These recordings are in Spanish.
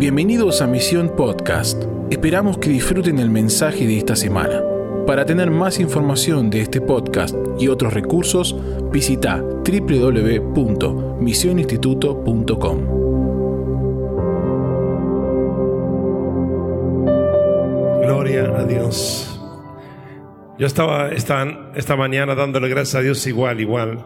Bienvenidos a Misión Podcast. Esperamos que disfruten el mensaje de esta semana. Para tener más información de este podcast y otros recursos, visita www.misioninstituto.com. Gloria a Dios. Yo estaba esta, esta mañana dándole gracias a Dios igual, igual,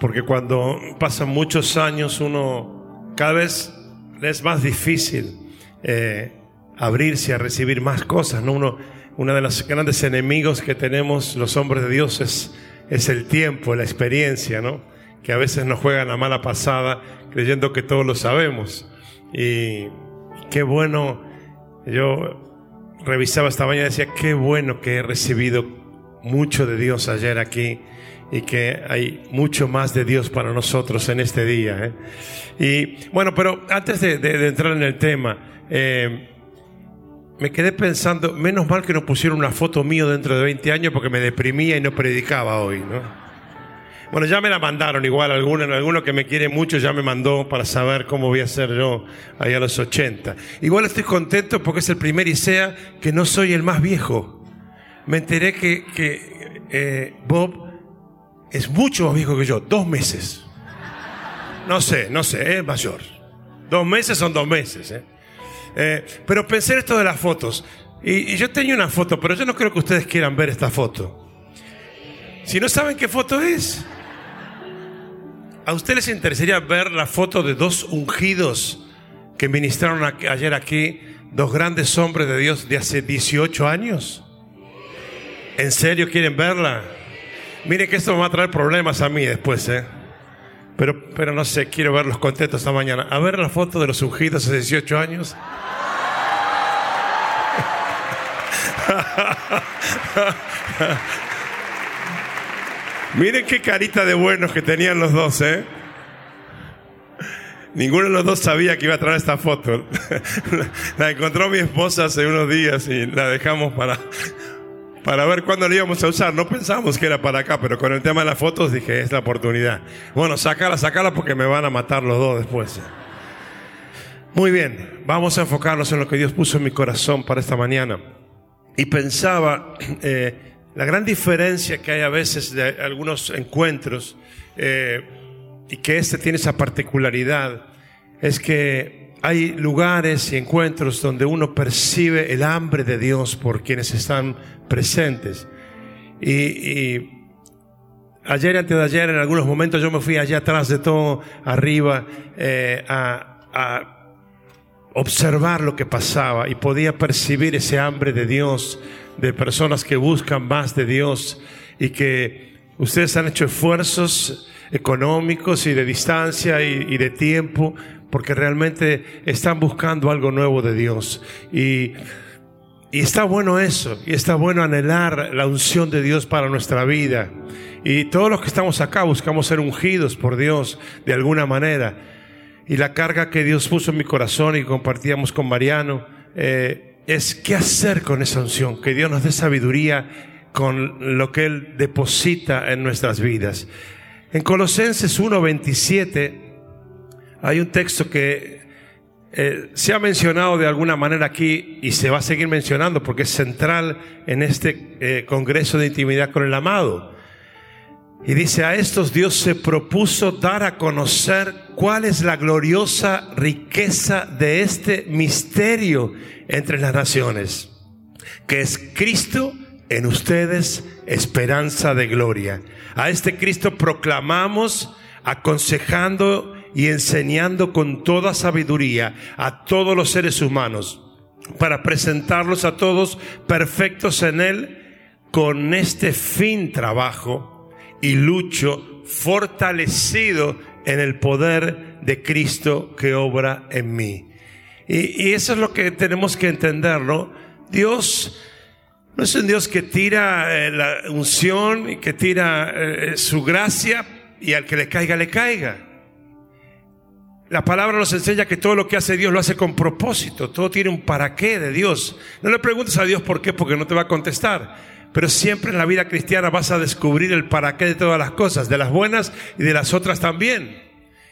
porque cuando pasan muchos años uno cada vez es más difícil eh, abrirse a recibir más cosas. ¿no? Uno, de los grandes enemigos que tenemos los hombres de Dios es, es el tiempo, la experiencia, ¿no? que a veces nos juegan la mala pasada creyendo que todos lo sabemos. Y qué bueno, yo revisaba esta mañana y decía, qué bueno que he recibido mucho de Dios ayer aquí y que hay mucho más de Dios para nosotros en este día. ¿eh? Y bueno, pero antes de, entrar en el tema, eh, me quedé pensando, menos mal que nos pusieron una foto mío dentro de 20 años porque me deprimía y no predicaba hoy, ¿no? Bueno, ya me la mandaron igual, alguno, alguno que me quiere mucho ya me mandó para saber cómo voy a ser yo ahí a los 80. Igual estoy contento porque es el primer ISEA que no soy el más viejo. Me enteré que, que eh, Bob es mucho más viejo que yo, dos meses. No sé, no sé, es mayor. Dos meses son dos meses. ¿eh? Eh, pero pensé esto de las fotos. Y, yo tenía una foto, pero yo no creo que ustedes quieran ver esta foto. Si no saben qué foto es, ¿a ustedes les interesaría ver la foto de dos ungidos que ministraron ayer aquí, dos grandes hombres de Dios de hace 18 años? ¿En serio quieren verla? Mire que esto me va a traer problemas a mí después, ¿eh? Pero, pero no sé, quiero verlos contentos esta mañana. A ver la foto de los ungidos hace 18 años. Miren qué carita de buenos que tenían los dos, ¿eh? Ninguno de los dos sabía que iba a traer esta foto. La encontró mi esposa hace unos días y la dejamos para, para ver cuándo la íbamos a usar. No pensamos que era para acá, pero con el tema de las fotos dije, es la oportunidad. Bueno, sácala, sácala porque me van a matar los dos después. Muy bien, vamos a enfocarnos en lo que Dios puso en mi corazón para esta mañana. Y pensaba eh, la gran diferencia que hay a veces de algunos encuentros eh, y que este tiene esa particularidad es que hay lugares y encuentros donde uno percibe el hambre de Dios por quienes están presentes. Y, ayer y antes de ayer, en algunos momentos, yo me fui allá atrás de todo, arriba, eh, a observar lo que pasaba y podía percibir ese hambre de Dios, de personas que buscan más de Dios y que ustedes han hecho esfuerzos económicos y de distancia y, de tiempo porque realmente están buscando algo nuevo de Dios. Y, y está bueno eso, y está bueno anhelar la unción de Dios para nuestra vida. Y todos los que estamos acá buscamos ser ungidos por Dios de alguna manera. Y la carga que Dios puso en mi corazón y compartíamos con Mariano eh, es qué hacer con esa unción, que Dios nos dé sabiduría con lo que Él deposita en nuestras vidas. En Colosenses 1.27 hay un texto que eh, se ha mencionado de alguna manera aquí y se va a seguir mencionando porque es central en este eh, Congreso de Intimidad con el Amado. Y dice, a estos Dios se propuso dar a conocer cuál es la gloriosa riqueza de este misterio entre las naciones, que es Cristo en ustedes, esperanza de gloria. A este Cristo proclamamos aconsejando y enseñando con toda sabiduría a todos los seres humanos para presentarlos a todos perfectos en Él. Con este fin trabajo y lucho fortalecido en el poder de Cristo que obra en mí. Y, eso es lo que tenemos que entenderlo. Dios no es un Dios que tira eh, la unción y que tira eh, su gracia y al que le caiga, le caiga. La palabra nos enseña que todo lo que hace Dios lo hace con propósito, todo tiene un para qué de Dios. No le preguntes a Dios por qué, porque no te va a contestar. Pero siempre en la vida cristiana vas a descubrir el para qué de todas las cosas, de las buenas y de las otras también.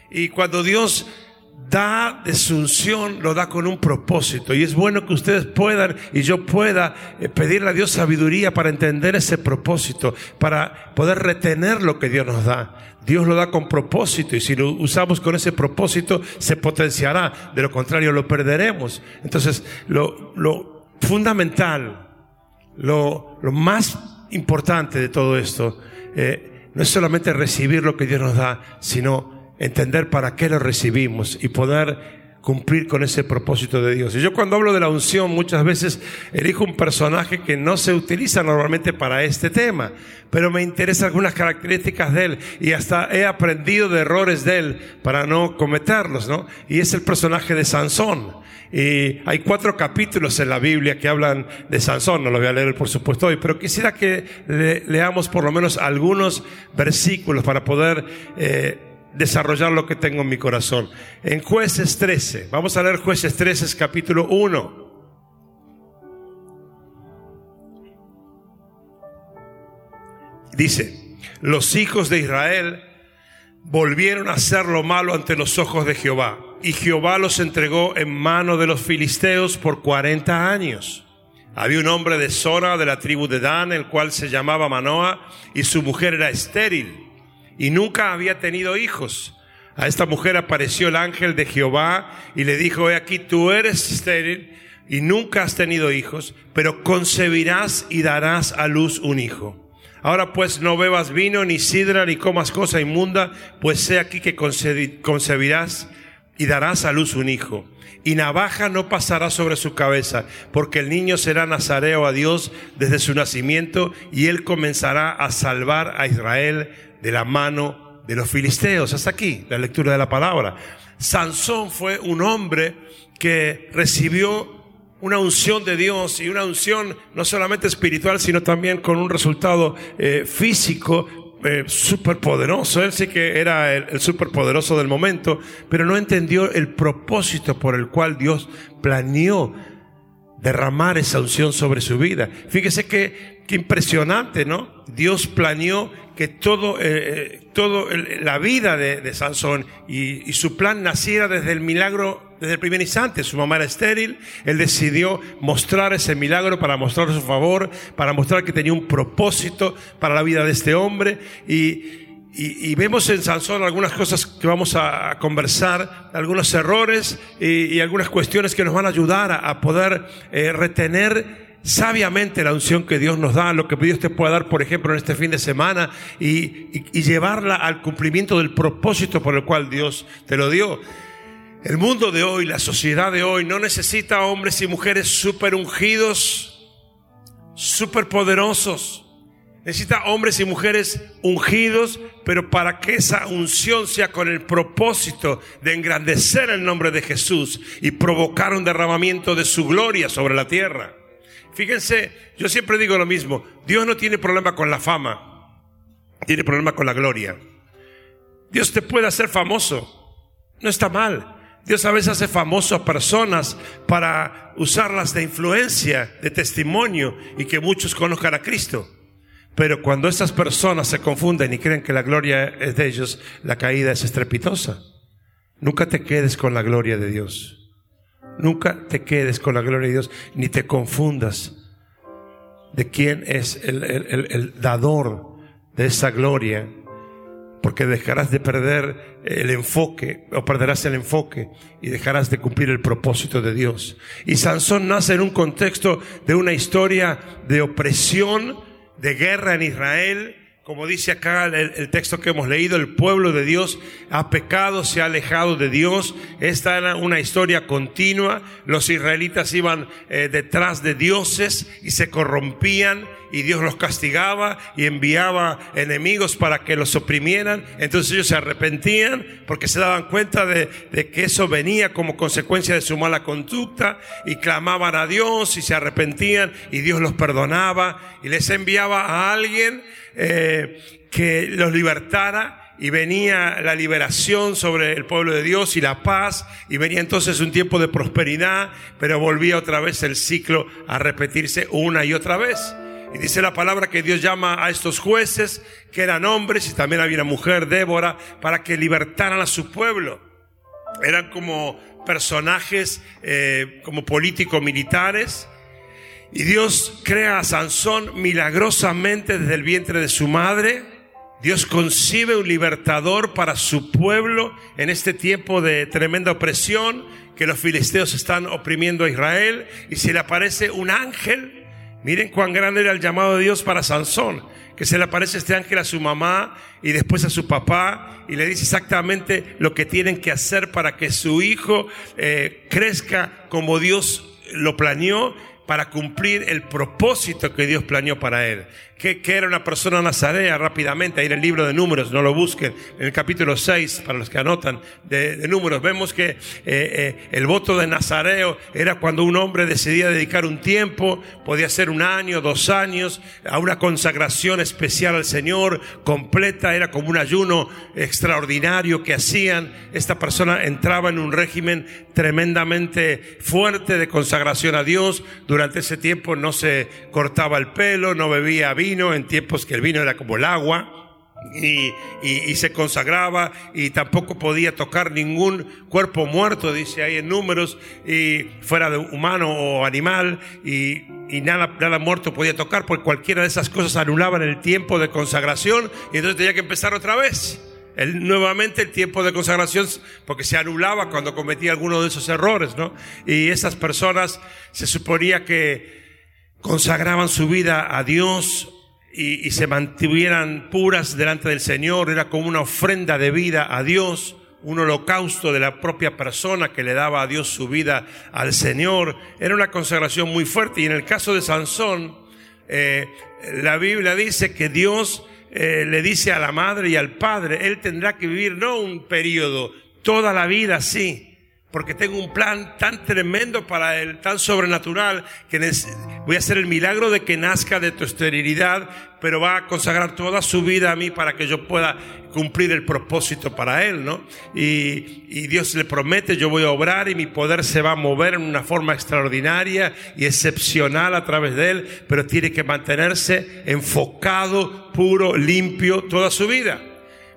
Y cuando Dios da de su unción, lo da con un propósito. Y es bueno que ustedes puedan y yo pueda eh, pedirle a Dios sabiduría para entender ese propósito, para poder retener lo que Dios nos da. Dios lo da con propósito y si lo usamos con ese propósito se potenciará, de lo contrario lo perderemos. Entonces, lo, lo fundamental, lo, lo, más importante de todo esto, eh, no es solamente recibir lo que Dios nos da, sino entender para qué lo recibimos y poder cumplir con ese propósito de Dios. Y yo cuando hablo de la unción muchas veces elijo un personaje que no se utiliza normalmente para este tema, pero me interesan algunas características de él y hasta he aprendido de errores de él para no cometerlos, ¿no? Y es el personaje de Sansón. Y hay cuatro capítulos en la Biblia que hablan de Sansón, no lo voy a leer por supuesto hoy, pero quisiera que leamos por lo menos algunos versículos para poder eh, desarrollar lo que tengo en mi corazón. En jueces 13, vamos a leer jueces 13 capítulo 1. Dice, los hijos de Israel volvieron a hacer lo malo ante los ojos de Jehová, y Jehová los entregó en mano de los filisteos por cuarenta años. Había un hombre de Zona de la tribu de Dan, el cual se llamaba Manoah, y su mujer era estéril y nunca había tenido hijos. A esta mujer apareció el ángel de Jehová y le dijo, he aquí, tú eres estéril y nunca has tenido hijos, pero concebirás y darás a luz un hijo. Ahora pues no bebas vino, ni sidra, ni comas cosa inmunda, pues sé aquí que concebirás y darás a luz un hijo. Y navaja no pasará sobre su cabeza, porque el niño será nazareo a Dios desde su nacimiento, y él comenzará a salvar a Israel de la mano de los filisteos. Hasta aquí la lectura de la palabra. Sansón fue un hombre que recibió una unción de Dios y una unción no solamente espiritual, sino también con un resultado eh, físico eh, súper poderoso. Él sí que era el, el súper poderoso del momento, pero no entendió el propósito por el cual Dios planeó derramar esa unción sobre su vida. Fíjese que, qué impresionante, ¿no? Dios planeó que todo, eh, eh, todo la vida de, Sansón y, su plan naciera desde el milagro, desde el primer instante. Su mamá era estéril, él decidió mostrar ese milagro para mostrar su favor, para mostrar que tenía un propósito para la vida de este hombre y, vemos en Sansón algunas cosas que vamos a, conversar, algunos errores y, algunas cuestiones que nos van a ayudar a, poder eh, retener sabiamente la unción que Dios nos da, lo que Dios te puede dar, por ejemplo, en este fin de semana, y, llevarla al cumplimiento del propósito por el cual Dios te lo dio. El mundo de hoy, la sociedad de hoy, no necesita hombres y mujeres súper ungidos, súper poderosos. Necesita hombres y mujeres ungidos, pero para que esa unción sea con el propósito de engrandecer el nombre de Jesús y provocar un derramamiento de su gloria sobre la tierra. Fíjense, yo siempre digo lo mismo, Dios no tiene problema con la fama, tiene problema con la gloria. Dios te puede hacer famoso, no está mal. Dios a veces hace famoso a personas para usarlas de influencia, de testimonio y que muchos conozcan a Cristo. Pero cuando estas personas se confunden y creen que la gloria es de ellos, la caída es estrepitosa. Nunca te quedes con la gloria de Dios. Nunca te quedes con la gloria de Dios, ni te confundas de quién es el, dador de esa gloria, porque dejarás de perder el enfoque, o perderás el enfoque, y dejarás de cumplir el propósito de Dios. Y Sansón nace en un contexto de una historia de opresión, de guerra en Israel, como dice acá el, texto que hemos leído, el pueblo de Dios ha pecado, se ha alejado de Dios. Esta era una historia continua. Los israelitas iban eh, detrás de dioses y se corrompían y Dios los castigaba y enviaba enemigos para que los oprimieran. Entonces ellos se arrepentían porque se daban cuenta de, de que eso venía como consecuencia de su mala conducta y clamaban a Dios y se arrepentían y Dios los perdonaba y les enviaba a alguien eh, que los libertara y venía la liberación sobre el pueblo de Dios y la paz y venía entonces un tiempo de prosperidad, pero volvía otra vez el ciclo a repetirse una y otra vez. Y dice la palabra que Dios llama a estos jueces, que eran hombres y también había una mujer, Débora, para que libertaran a su pueblo. eran como personajes eh, como políticos militares. Y Dios crea a Sansón milagrosamente desde el vientre de su madre. Dios concibe un libertador para su pueblo en este tiempo de tremenda opresión, que los filisteos están oprimiendo a Israel, y se le aparece un ángel. Miren cuán grande era el llamado de Dios para Sansón que se le aparece este ángel a su mamá y después a su papá y le dice exactamente lo que tienen que hacer para que su hijo eh, crezca como Dios lo planeó para cumplir el propósito que Dios planeó para él. Que, era una persona nazarea rápidamente, ahí en el libro de números, no lo busquen, en el capítulo 6, para los que anotan de, números, vemos que eh, eh, el voto de Nazareo era cuando un hombre decidía dedicar un tiempo, podía ser un año, dos años, a una consagración especial al Señor, completa, era como un ayuno extraordinario que hacían. Esta persona entraba en un régimen tremendamente fuerte de consagración a Dios, durante ese tiempo no se cortaba el pelo, no bebía vino, en tiempos que el vino era como el agua. Y, se consagraba y tampoco podía tocar ningún cuerpo muerto, dice ahí en números, y fuera de humano o animal, y, nada, nada muerto podía tocar, porque cualquiera de esas cosas anulaban el tiempo de consagración, y entonces tenía que empezar otra vez. El, nuevamente el tiempo de consagración, porque se anulaba cuando cometía alguno de esos errores, ¿no? Y esas personas se suponía que consagraban su vida a Dios y, y se mantuvieran puras delante del Señor, era como una ofrenda de vida a Dios un holocausto de la propia persona que le daba a Dios su vida al Señor. Era una consagración muy fuerte. Y en el caso de Sansón, eh, la Biblia dice que Dios eh, le dice a la madre y al padre, él tendrá que vivir no un periodo, toda la vida así porque tengo un plan tan tremendo para él, tan sobrenatural, que voy a hacer el milagro de que nazca de tu esterilidad, pero va a consagrar toda su vida a mí para que yo pueda cumplir el propósito para él, ¿no? Y, y Dios le promete, yo voy a obrar y mi poder se va a mover en una forma extraordinaria y excepcional a través de él, pero tiene que mantenerse enfocado, puro, limpio toda su vida.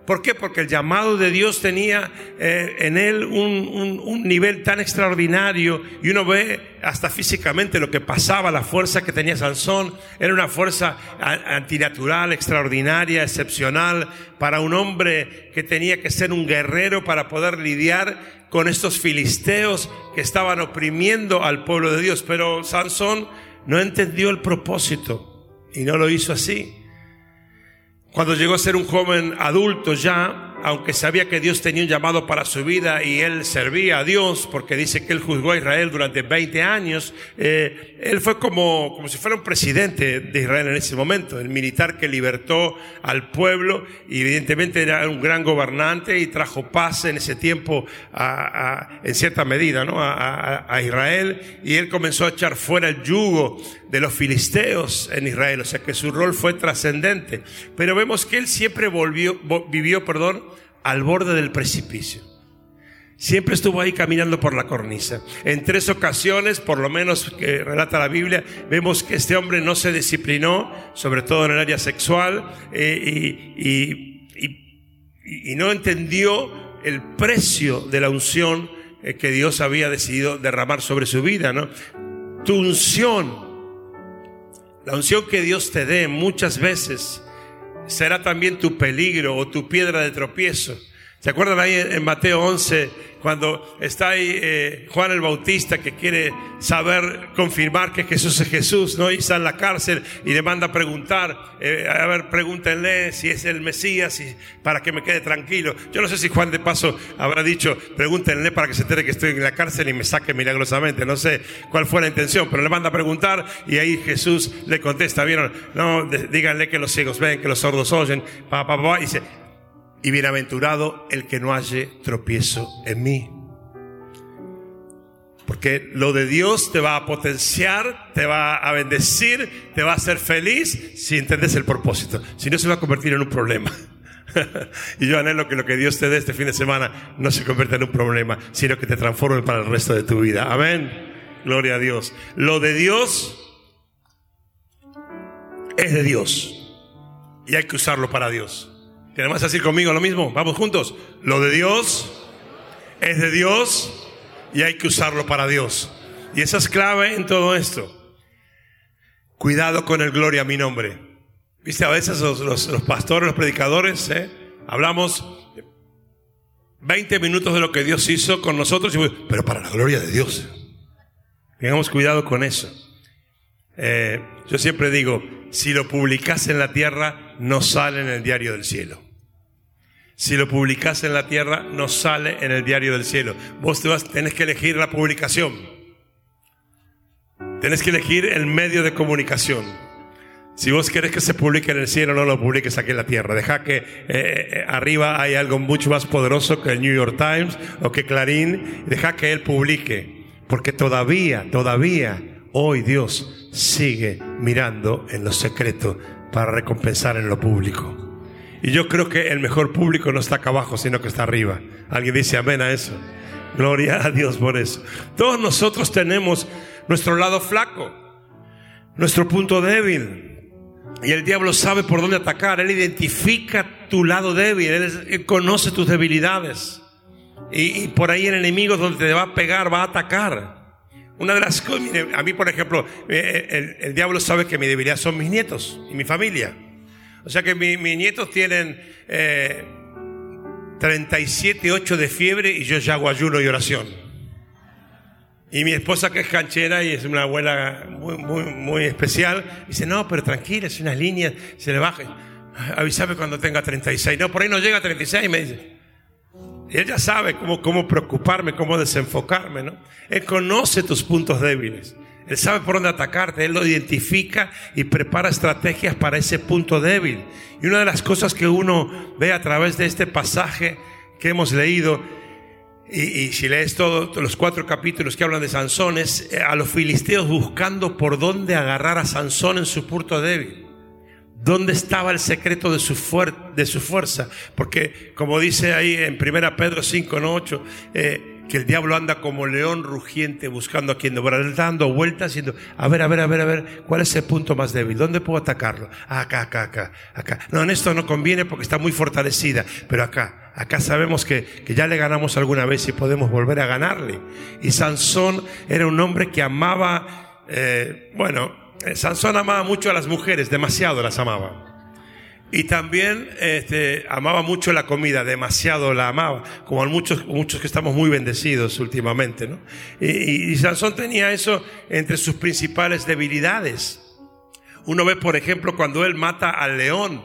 ¿Por qué? Porque el llamado de Dios tenía eh, en él un, nivel tan extraordinario y uno ve hasta físicamente lo que pasaba, la fuerza que tenía Sansón. Era una fuerza antinatural, extraordinaria, excepcional para un hombre que tenía que ser un guerrero para poder lidiar con estos filisteos que estaban oprimiendo al pueblo de Dios. Pero Sansón no entendió el propósito y no lo hizo así. Cuando llegó a ser un joven adulto ya, aunque sabía que Dios tenía un llamado para su vida y él servía a Dios, porque dice que él juzgó a Israel durante 20 años, eh, él fue como, como si fuera un presidente de Israel en ese momento, el militar que libertó al pueblo y evidentemente era un gran gobernante y trajo paz en ese tiempo a, en cierta medida ¿no? a, a Israel y él comenzó a echar fuera el yugo de los filisteos en Israel, o sea que su rol fue trascendente. Pero vemos que él siempre volvió, vivió, perdón, al borde del precipicio. Siempre estuvo ahí caminando por la cornisa. En tres ocasiones, por lo menos que relata la Biblia, vemos que este hombre no se disciplinó, sobre todo en el área sexual, eh, y, no entendió el precio de la unción eh, que Dios había decidido derramar sobre su vida, ¿no? Tu unción, la unción que Dios te dé muchas veces será también tu peligro o tu piedra de tropiezo. ¿Se acuerdan ahí en Mateo 11 cuando está ahí eh, Juan el Bautista que quiere saber, confirmar que Jesús es Jesús, ¿no? Y está en la cárcel y le manda a preguntar, eh, a ver, pregúntenle si es el Mesías y para que me quede tranquilo. Yo no sé si Juan de paso habrá dicho, pregúntenle para que se entere que estoy en la cárcel y me saque milagrosamente. No sé cuál fue la intención, pero le manda a preguntar y ahí Jesús le contesta, ¿vieron? No, díganle que los ciegos ven, que los sordos oyen, pa, pa, pa, y dice, y bienaventurado el que no halle tropiezo en mí. Porque lo de Dios te va a potenciar, te va a bendecir, te va a hacer feliz si entiendes el propósito. Si no, se va a convertir en un problema. y yo anhelo que lo que Dios te dé este fin de semana no se convierta en un problema, sino que te transforme para el resto de tu vida. Amén. Gloria a Dios. Lo de Dios es de Dios. Y hay que usarlo para Dios. ¿Queremos decir conmigo lo mismo? Vamos juntos. Lo de Dios Es de Dios y hay que usarlo para Dios. Y esa es clave en todo esto. Cuidado con el gloria a mi nombre. Viste, a veces los, pastores, los predicadores, ¿eh? hablamos 20 minutos de lo que Dios hizo con nosotros, pero para la gloria de Dios. Tengamos cuidado con eso. Eh, yo siempre digo, si lo publicas en la tierra, no sale en el diario del cielo. Si lo publicas en la tierra, no sale en el diario del cielo. Vos tenés que elegir la publicación. Tenés que elegir el medio de comunicación. Si vos querés que se publique en el cielo, no lo publiques aquí en la tierra. Deja que eh, eh, arriba hay algo mucho más poderoso que el New York Times o que Clarín. Deja que él publique. Porque todavía, todavía, hoy Dios sigue mirando en lo secreto para recompensar en lo público. Y yo creo que el mejor público no está acá abajo, sino que está arriba. ¿Alguien dice amén a eso? Gloria a Dios por eso. Todos nosotros tenemos nuestro lado flaco, nuestro punto débil. Y el diablo sabe por dónde atacar. Él identifica tu lado débil. Él, conoce tus debilidades. Y, por ahí el enemigo donde te va a pegar, va a atacar. Una de las cosas, a mí por ejemplo, eh, el diablo sabe que mi debilidad son mis nietos y mi familia. O sea que mis nietos tienen eh, 37, 8 de fiebre y yo ya hago ayuno y oración. Y mi esposa que es canchera y es una abuela muy, muy, especial, dice, no, pero tranquila, es unas líneas, se le baja. Avísame cuando tenga 36. No, por ahí no llega a 36, me dice. Y él ya sabe cómo, cómo preocuparme, cómo desenfocarme, ¿no? Él conoce tus puntos débiles. Él sabe por dónde atacarte, Él lo identifica y prepara estrategias para ese punto débil. Y una de las cosas que uno ve a través de este pasaje que hemos leído, y, si lees todos los cuatro capítulos que hablan de Sansón, es eh, a los filisteos buscando por dónde agarrar a Sansón en su punto débil. ¿Dónde estaba el secreto de su, de su fuerza? Porque, como dice ahí en 1 Pedro 5, no 8, eh, que el diablo anda como león rugiente buscando a quien devorar, dando vueltas, diciendo, a ver, a ver, a ver, a ver, ¿cuál es el punto más débil? ¿Dónde puedo atacarlo? acá, acá, acá, acá. No, en esto no conviene porque está muy fortalecida, pero acá, acá sabemos que, que ya le ganamos alguna vez y podemos volver a ganarle. Y Sansón era un hombre que amaba, eh, bueno, eh, Sansón amaba mucho a las mujeres, demasiado las amaba. Y también este, amaba mucho la comida, demasiado la amaba, como muchos, muchos que estamos muy bendecidos últimamente. ¿no? Y, Sansón tenía eso entre sus principales debilidades. Uno ve, por ejemplo, cuando él mata al león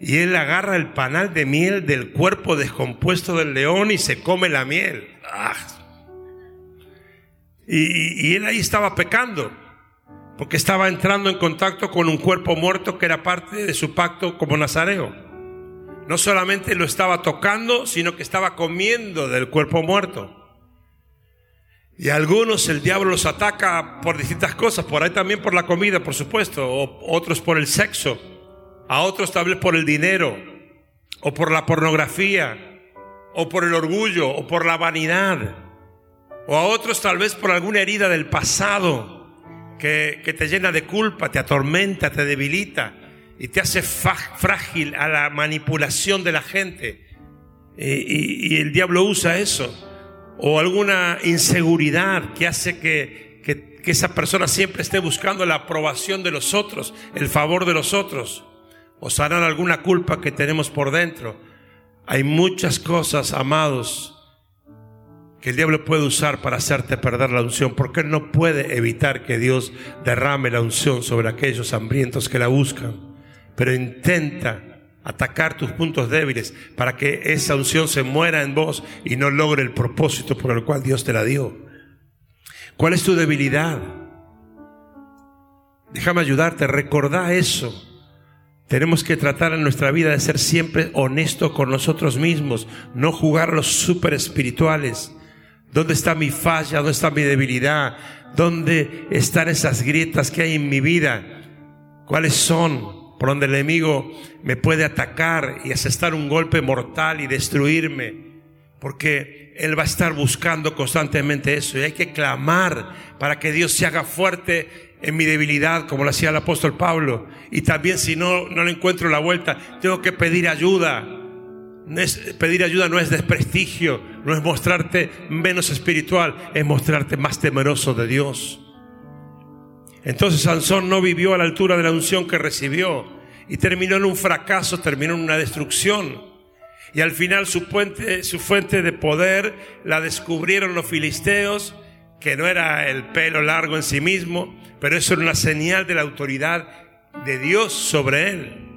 y él agarra el panal de miel del cuerpo descompuesto del león y se come la miel. ¡Ah! Y, y él ahí estaba pecando porque estaba entrando en contacto con un cuerpo muerto que era parte de su pacto como nazareo. No solamente lo estaba tocando, sino que estaba comiendo del cuerpo muerto. Y a algunos el diablo los ataca por distintas cosas, por ahí también por la comida, por supuesto, o otros por el sexo, a otros tal vez por el dinero, o por la pornografía, o por el orgullo, o por la vanidad, o a otros tal vez por alguna herida del pasado que, te llena de culpa, te atormenta, te debilita y te hace frágil a la manipulación de la gente. Y, el diablo usa eso. O alguna inseguridad que hace que, que, que, esa persona siempre esté buscando la aprobación de los otros, el favor de los otros. O sanar alguna culpa que tenemos por dentro. Hay muchas cosas, amados, que el diablo puede usar para hacerte perder la unción, porque él no puede evitar que Dios derrame la unción sobre aquellos hambrientos que la buscan, pero intenta atacar tus puntos débiles para que esa unción se muera en vos y no logre el propósito por el cual Dios te la dio. ¿Cuál es tu debilidad? Déjame ayudarte, recordá eso. Tenemos que tratar en nuestra vida de ser siempre honestos con nosotros mismos, no jugar los super espirituales, ¿Dónde está mi falla? ¿Dónde está mi debilidad? ¿Dónde están esas grietas que hay en mi vida? ¿Cuáles son? Por donde el enemigo me puede atacar y asestar un golpe mortal y destruirme. Porque Él va a estar buscando constantemente eso. Y hay que clamar para que Dios se haga fuerte en mi debilidad, como lo hacía el apóstol Pablo. Y también si no, no le encuentro la vuelta, tengo que pedir ayuda. Pedir ayuda no es desprestigio, no es mostrarte menos espiritual, es mostrarte más temeroso de Dios. Entonces Sansón no vivió a la altura de la unción que recibió y terminó en un fracaso, terminó en una destrucción. Y al final su fuente, su fuente de poder la descubrieron los filisteos, que no era el pelo largo en sí mismo, pero eso era una señal de la autoridad de Dios sobre él.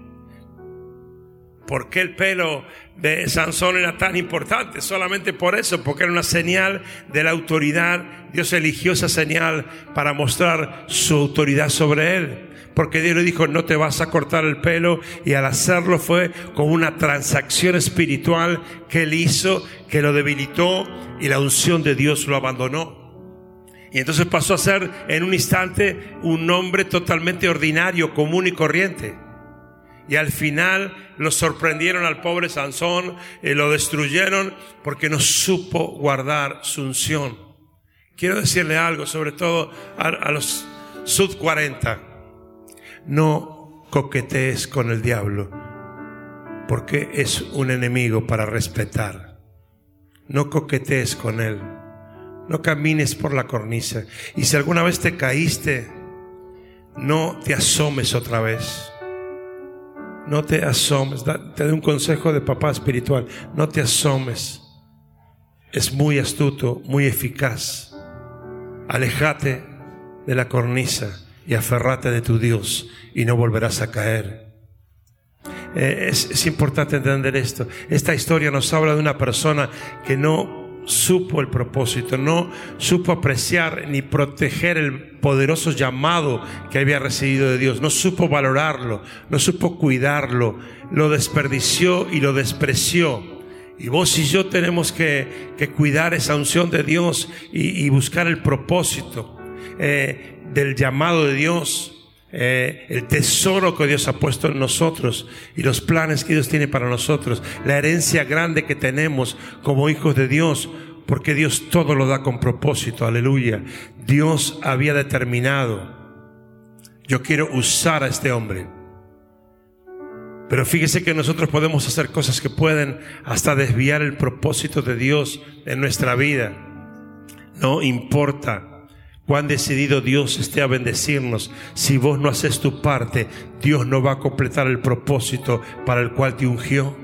¿Por qué el pelo de Sansón era tan importante? Solamente por eso, porque era una señal de la autoridad. Dios eligió esa señal para mostrar su autoridad sobre él. Porque Dios le dijo, no te vas a cortar el pelo. Y al hacerlo fue con una transacción espiritual que él hizo, que lo debilitó y la unción de Dios lo abandonó. Y entonces pasó a ser en un instante un hombre totalmente ordinario, común y corriente. Y al final lo sorprendieron al pobre Sansón, y lo destruyeron porque no supo guardar su unción. Quiero decirle algo, sobre todo a, los sub 40. No coquetees con el diablo, porque es un enemigo para respetar. No coquetees con él. No camines por la cornisa. Y si alguna vez te caíste, no te asomes otra vez. No te asomes. Te doy un consejo de papá espiritual. No te asomes. Es muy astuto, muy eficaz. Alejate de la cornisa y aferrate de tu Dios y no volverás a caer. Eh, es, es importante entender esto. Esta historia nos habla de una persona que no supo el propósito, no supo apreciar ni proteger el poderoso llamado que había recibido de Dios, no supo valorarlo, no supo cuidarlo, lo desperdició y lo despreció. Y vos y yo tenemos que, cuidar esa unción de Dios y, buscar el propósito eh, del llamado de Dios. Eh, el tesoro que Dios ha puesto en nosotros y los planes que Dios tiene para nosotros, la herencia grande que tenemos como hijos de Dios, porque Dios todo lo da con propósito, aleluya. Dios había determinado, yo quiero usar a este hombre. Pero fíjese que nosotros podemos hacer cosas que pueden hasta desviar el propósito de Dios en nuestra vida. No importa Cuán decidido Dios esté a bendecirnos. Si vos no haces tu parte, Dios no va a completar el propósito para el cual te ungió.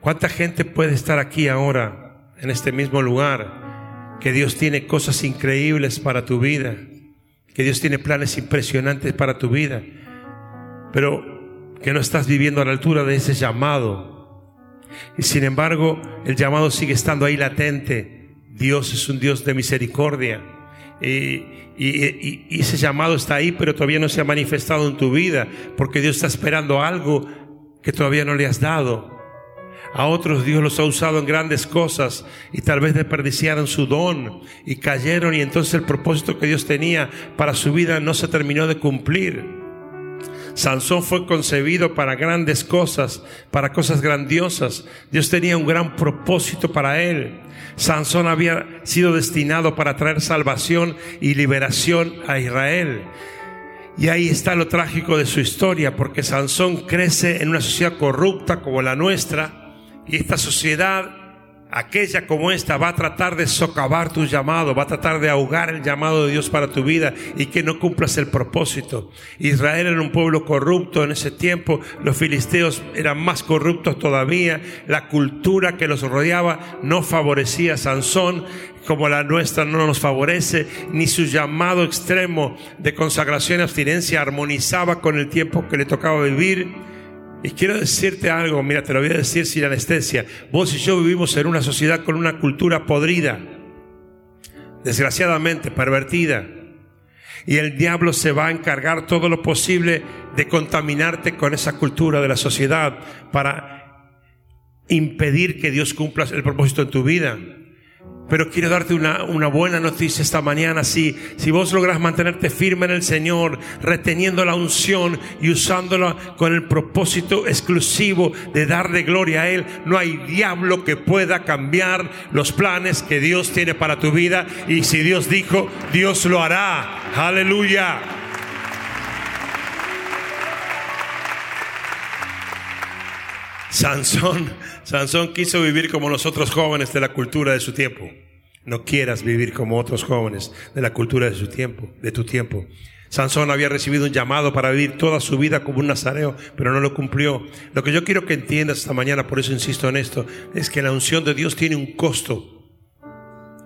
¿Cuánta gente puede estar aquí ahora, en este mismo lugar, que Dios tiene cosas increíbles para tu vida, que Dios tiene planes impresionantes para tu vida, pero que no estás viviendo a la altura de ese llamado? Y sin embargo, el llamado sigue estando ahí latente Dios es un Dios de misericordia. Y, ese llamado está ahí, pero todavía no se ha manifestado en tu vida, porque Dios está esperando algo que todavía no le has dado. A otros Dios los ha usado en grandes cosas y tal vez desperdiciaron su don y cayeron y entonces el propósito que Dios tenía para su vida no se terminó de cumplir. Sansón fue concebido para grandes cosas, para cosas grandiosas. Dios tenía un gran propósito para él. Sansón había sido destinado para traer salvación y liberación a Israel. Y ahí está lo trágico de su historia, porque Sansón crece en una sociedad corrupta como la nuestra, y esta sociedad aquella como esta va a tratar de socavar tu llamado, va a tratar de ahogar el llamado de Dios para tu vida y que no cumplas el propósito. Israel era un pueblo corrupto en ese tiempo, los filisteos eran más corruptos todavía, la cultura que los rodeaba no favorecía a Sansón como la nuestra no nos favorece, ni su llamado extremo de consagración y abstinencia armonizaba con el tiempo que le tocaba vivir. Y quiero decirte algo, mira, te lo voy a decir sin anestesia. Vos y yo vivimos en una sociedad con una cultura podrida, desgraciadamente pervertida. Y el diablo se va a encargar todo lo posible de contaminarte con esa cultura de la sociedad para impedir que Dios cumpla el propósito en tu vida. Pero quiero darte una, una, buena noticia esta mañana. Si, si vos logras mantenerte firme en el Señor, reteniendo la unción y usándola con el propósito exclusivo de darle gloria a Él, no hay diablo que pueda cambiar los planes que Dios tiene para tu vida. Y si Dios dijo, Dios lo hará. Aleluya. Sansón, Sansón quiso vivir como los otros jóvenes de la cultura de su tiempo. No quieras vivir como otros jóvenes de la cultura de su tiempo, de tu tiempo. Sansón había recibido un llamado para vivir toda su vida como un nazareo, pero no lo cumplió. Lo que yo quiero que entiendas esta mañana, por eso insisto en esto, es que la unción de Dios tiene un costo.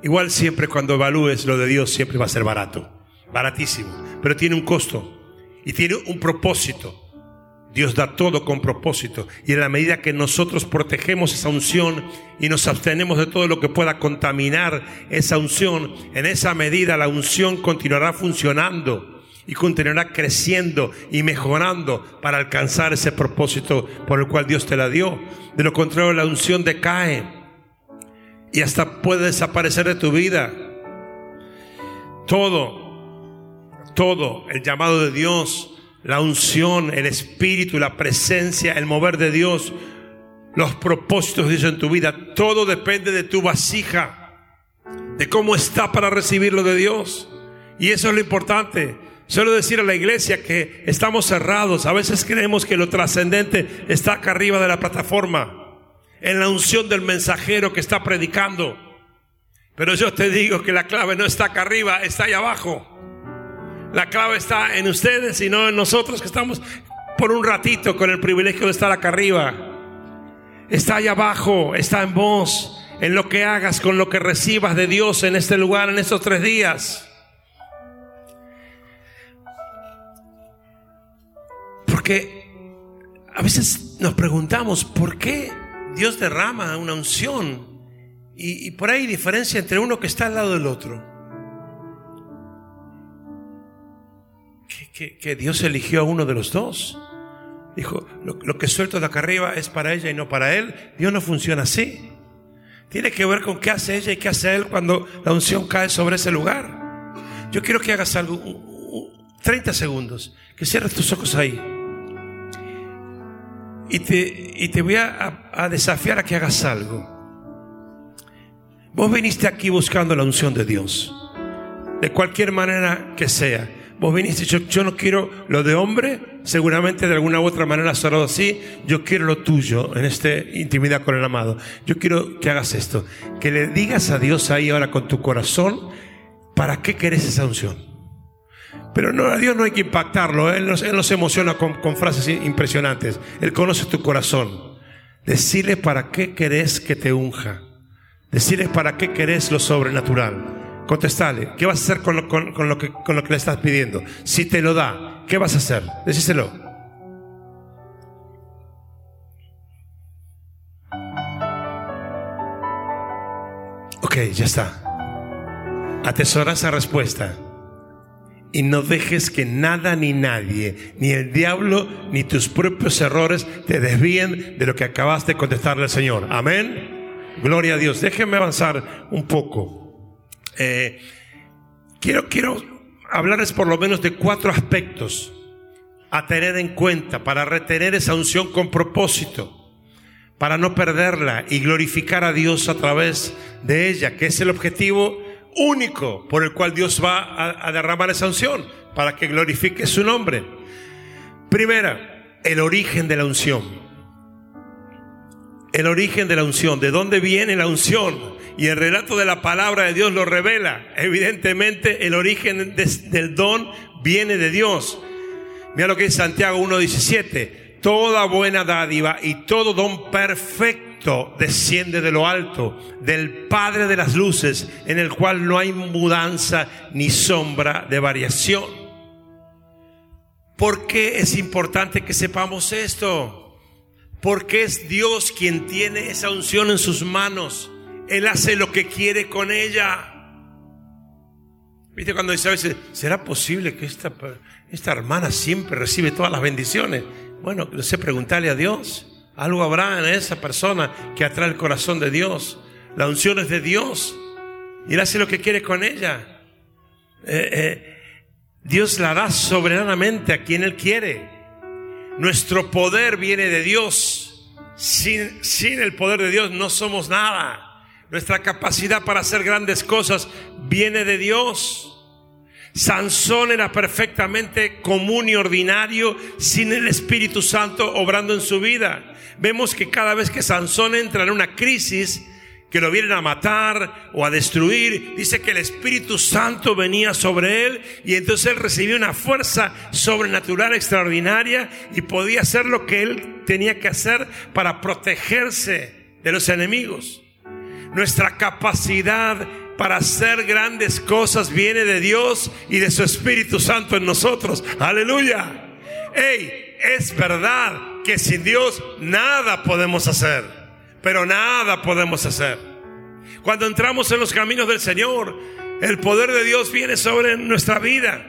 Igual siempre cuando evalúes lo de Dios siempre va a ser barato, baratísimo, pero tiene un costo y tiene un propósito. Dios da todo con propósito y en la medida que nosotros protegemos esa unción y nos abstenemos de todo lo que pueda contaminar esa unción, en esa medida la unción continuará funcionando y continuará creciendo y mejorando para alcanzar ese propósito por el cual Dios te la dio. De lo contrario, la unción decae y hasta puede desaparecer de tu vida. Todo, todo el llamado de Dios la unción, el espíritu, la presencia, el mover de Dios, los propósitos de Dios en tu vida, todo depende de tu vasija, de cómo está para recibirlo de Dios. Y eso es lo importante. Solo decir a la iglesia que estamos cerrados. A veces creemos que lo trascendente está acá arriba de la plataforma, en la unción del mensajero que está predicando. Pero yo te digo que la clave no está acá arriba, está ahí abajo. La clave está en ustedes y no en nosotros que estamos por un ratito con el privilegio de estar acá arriba. Está ahí abajo, está en vos, en lo que hagas, con lo que recibas de Dios en este lugar, en estos tres días. Porque a veces nos preguntamos, ¿por qué Dios derrama una unción? Y, por ahí hay diferencia entre uno que está al lado del otro. Que, Dios eligió a uno de los dos. Dijo, lo, que suelto de acá arriba es para ella y no para él. Dios no funciona así. Tiene que ver con qué hace ella y qué hace él cuando la unción cae sobre ese lugar. Yo quiero que hagas algo, 30 segundos, que cierres tus ojos ahí. Y te, y te voy a, a desafiar a que hagas algo. Vos viniste aquí buscando la unción de Dios, de cualquier manera que sea. Vos viniste, yo, yo no quiero lo de hombre, seguramente de alguna u otra manera cerrado así, yo quiero lo tuyo en esta intimidad con el amado. Yo quiero que hagas esto, que le digas a Dios ahí ahora con tu corazón, ¿para qué querés esa unción? Pero no, a Dios no hay que impactarlo, Él nos, él nos emociona con, con frases impresionantes, Él conoce tu corazón. Decirle para qué querés que te unja. Decirle para qué querés lo sobrenatural. Contestale, ¿qué vas a hacer con lo, que, que le estás pidiendo? Si te lo da, ¿qué vas a hacer? Decíselo. Ok, ya está. Atesora esa respuesta. Y no dejes que nada ni nadie, ni el diablo, ni tus propios errores te desvíen de lo que acabas de contestarle al Señor. Amén. Gloria a Dios. Déjenme avanzar un poco. Eh, quiero, quiero hablarles por lo menos de cuatro aspectos a tener en cuenta para retener esa unción con propósito, para no perderla y glorificar a Dios a través de ella, que es el objetivo único por el cual Dios va a, a derramar esa unción, para que glorifique su nombre. Primera, el origen de la unción. El origen de la unción, ¿de dónde viene la unción? Y el relato de la palabra de Dios lo revela. Evidentemente el origen del don viene de Dios. Mira lo que es Santiago 1.17. Toda buena dádiva y todo don perfecto desciende de lo alto, del Padre de las Luces, en el cual no hay mudanza ni sombra de variación. ¿Por qué es importante que sepamos esto? Porque es Dios quien tiene esa unción en sus manos. Él hace lo que quiere con ella. ¿Viste cuando dice a veces, ¿será posible que esta, esta hermana siempre recibe todas las bendiciones? Bueno, no sé, preguntarle a Dios. Algo habrá en esa persona que atrae el corazón de Dios. La unción es de Dios. Y Él hace lo que quiere con ella. Eh, eh, Dios la da soberanamente a quien Él quiere. Nuestro poder viene de Dios. Sin, sin el poder de Dios no somos nada. Nuestra capacidad para hacer grandes cosas viene de Dios. Sansón era perfectamente común y ordinario sin el Espíritu Santo obrando en su vida. Vemos que cada vez que Sansón entra en una crisis, que lo vienen a matar o a destruir, dice que el Espíritu Santo venía sobre él y entonces él recibió una fuerza sobrenatural extraordinaria y podía hacer lo que él tenía que hacer para protegerse de los enemigos. Nuestra capacidad para hacer grandes cosas viene de Dios y de su Espíritu Santo en nosotros. Aleluya. Hey, es verdad que sin Dios nada podemos hacer, pero nada podemos hacer. Cuando entramos en los caminos del Señor, el poder de Dios viene sobre nuestra vida,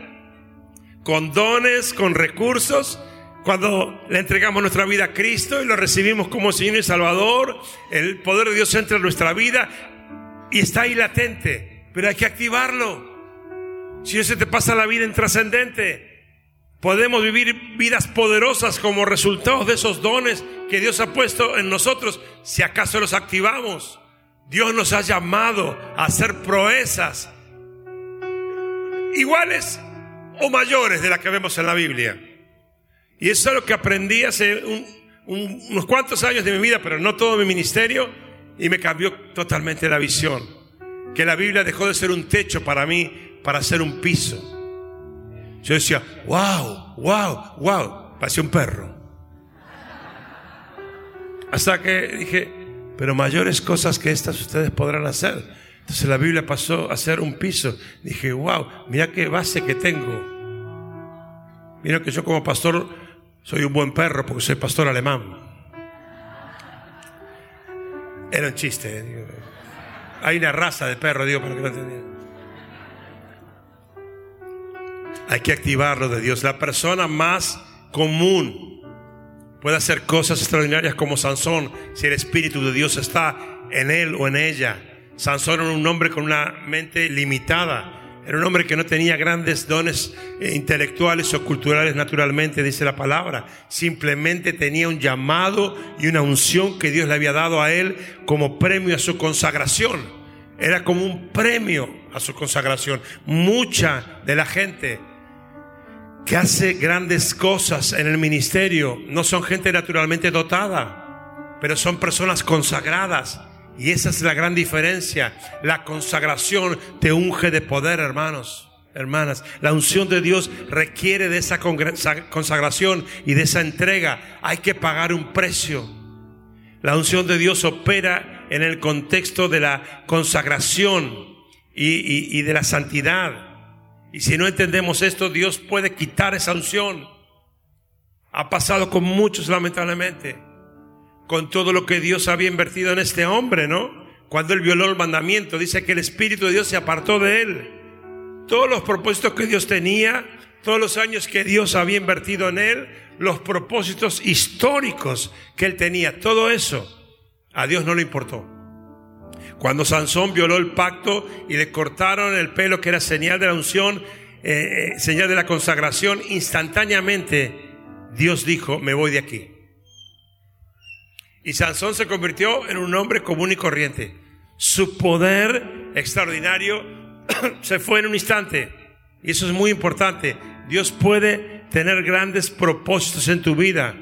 con dones, con recursos. Cuando le entregamos nuestra vida a Cristo y lo recibimos como Señor y Salvador, el poder de Dios entra en nuestra vida y está ahí latente, pero hay que activarlo. Si no se te pasa la vida en trascendente, podemos vivir vidas poderosas como resultado de esos dones que Dios ha puesto en nosotros, si acaso los activamos. Dios nos ha llamado a hacer proezas iguales o mayores de las que vemos en la Biblia. Y eso es lo que aprendí hace unos cuantos años de mi vida, pero no todo mi ministerio y me cambió totalmente la visión. Que la Biblia dejó de ser un techo para mí, para ser un piso. Yo decía, wow, wow, wow, parecía un perro. Hasta que dije, pero mayores cosas que estas ustedes podrán hacer. Entonces la Biblia pasó a ser un piso. Dije, wow, mira qué base que tengo. Mira que yo como pastor soy un buen perro porque soy pastor alemán. Era un chiste. ¿eh? Hay una raza de perro, digo, para que no entendieran. Hay que activarlo de Dios. La persona más común puede hacer cosas extraordinarias como Sansón si el Espíritu de Dios está en él o en ella. Sansón era un hombre con una mente limitada. Era un hombre que no tenía grandes dones eh, intelectuales o culturales naturalmente, dice la palabra. Simplemente tenía un llamado y una unción que Dios le había dado a él como premio a su consagración. Era como un premio a su consagración. Mucha de la gente que hace grandes cosas en el ministerio no son gente naturalmente dotada, pero son personas consagradas y esa es la gran diferencia. La consagración te unge de poder, hermanos, hermanas. La unción de Dios requiere de esa consagración y de esa entrega. Hay que pagar un precio. La unción de Dios opera en el contexto de la consagración y, y de la santidad. Y si no entendemos esto, Dios puede quitar esa unción. Ha pasado con muchos, lamentablemente con todo lo que Dios había invertido en este hombre, ¿no? Cuando él violó el mandamiento, dice que el Espíritu de Dios se apartó de él. Todos los propósitos que Dios tenía, todos los años que Dios había invertido en él, los propósitos históricos que él tenía, todo eso, a Dios no le importó. Cuando Sansón violó el pacto y le cortaron el pelo que era señal de la unción, eh, eh, señal de la consagración, instantáneamente Dios dijo, me voy de aquí. Y Sansón se convirtió en un hombre común y corriente. Su poder extraordinario se fue en un instante. Y eso es muy importante. Dios puede tener grandes propósitos en tu vida.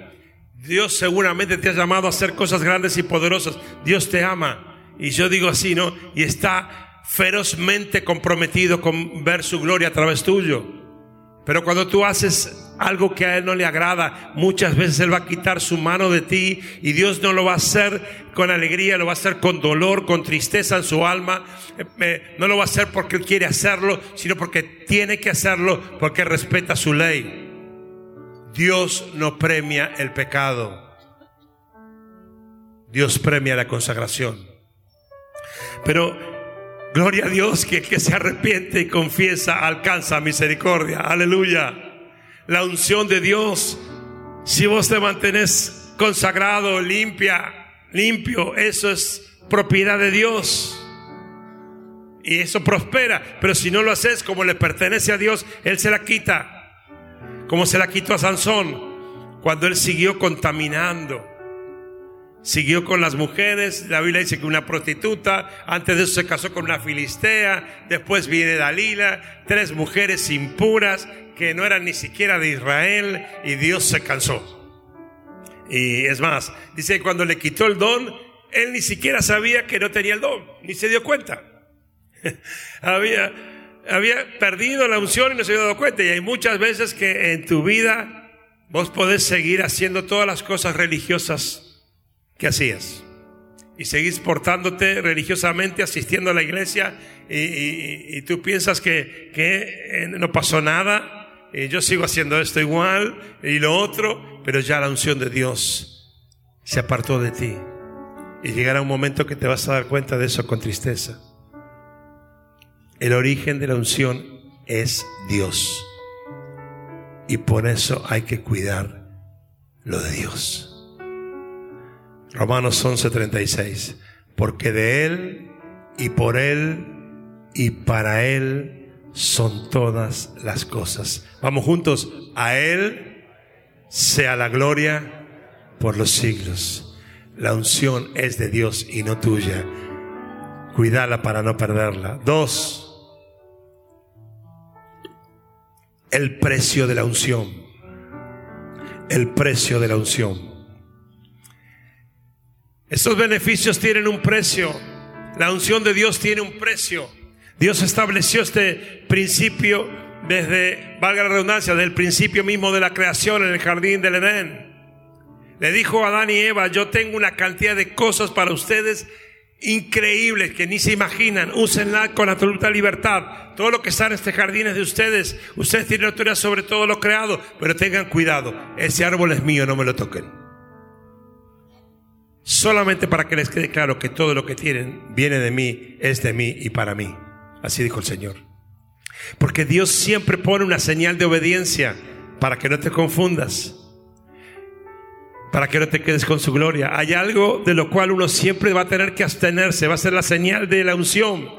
Dios seguramente te ha llamado a hacer cosas grandes y poderosas. Dios te ama. Y yo digo así, ¿no? Y está ferozmente comprometido con ver su gloria a través tuyo. Pero cuando tú haces algo que a Él no le agrada, muchas veces Él va a quitar su mano de ti y Dios no lo va a hacer con alegría, lo va a hacer con dolor, con tristeza en su alma. Eh, eh, no lo va a hacer porque Él quiere hacerlo, sino porque tiene que hacerlo porque respeta su ley. Dios no premia el pecado. Dios premia la consagración. Pero gloria a Dios que el que se arrepiente y confiesa alcanza misericordia. Aleluya la unción de Dios. Si vos te mantenés consagrado, limpia, limpio, eso es propiedad de Dios. Y eso prospera. Pero si no lo haces como le pertenece a Dios, Él se la quita. Como se la quitó a Sansón cuando él siguió contaminando. Siguió con las mujeres, la Biblia dice que una prostituta, antes de eso se casó con una filistea, después viene Dalila, tres mujeres impuras que no eran ni siquiera de Israel y Dios se cansó. Y es más, dice que cuando le quitó el don, él ni siquiera sabía que no tenía el don, ni se dio cuenta. había, había perdido la unción y no se había dado cuenta. Y hay muchas veces que en tu vida vos podés seguir haciendo todas las cosas religiosas que hacías. Y seguís portándote religiosamente, asistiendo a la iglesia, y, tú piensas que, que, eh, no pasó nada, yo sigo haciendo esto igual, y lo otro, pero ya la unción de Dios se apartó de ti. Y llegará un momento que te vas a dar cuenta de eso con tristeza. El origen de la unción es Dios. Y por eso hay que cuidar lo de Dios. Romanos 11:36. Porque de Él y por Él y para Él son todas las cosas. Vamos juntos. A Él sea la gloria por los siglos. La unción es de Dios y no tuya. Cuídala para no perderla. Dos. El precio de la unción. El precio de la unción. Estos beneficios tienen un precio. La unción de Dios tiene un precio. Dios estableció este principio desde, valga la redundancia, del principio mismo de la creación en el jardín del Edén. Le dijo a Adán y Eva, yo tengo una cantidad de cosas para ustedes increíbles que ni se imaginan. Úsenla con absoluta libertad. Todo lo que está en este jardín es de ustedes. Ustedes tienen autoridad sobre todo lo creado, pero tengan cuidado. Ese árbol es mío, no me lo toquen solamente para que les quede claro que todo lo que tienen viene de mí, es de mí y para mí. Así dijo el Señor. Porque Dios siempre pone una señal de obediencia para que no te confundas, para que no te quedes con su gloria. Hay algo de lo cual uno siempre va a tener que abstenerse, va a ser la señal de la unción,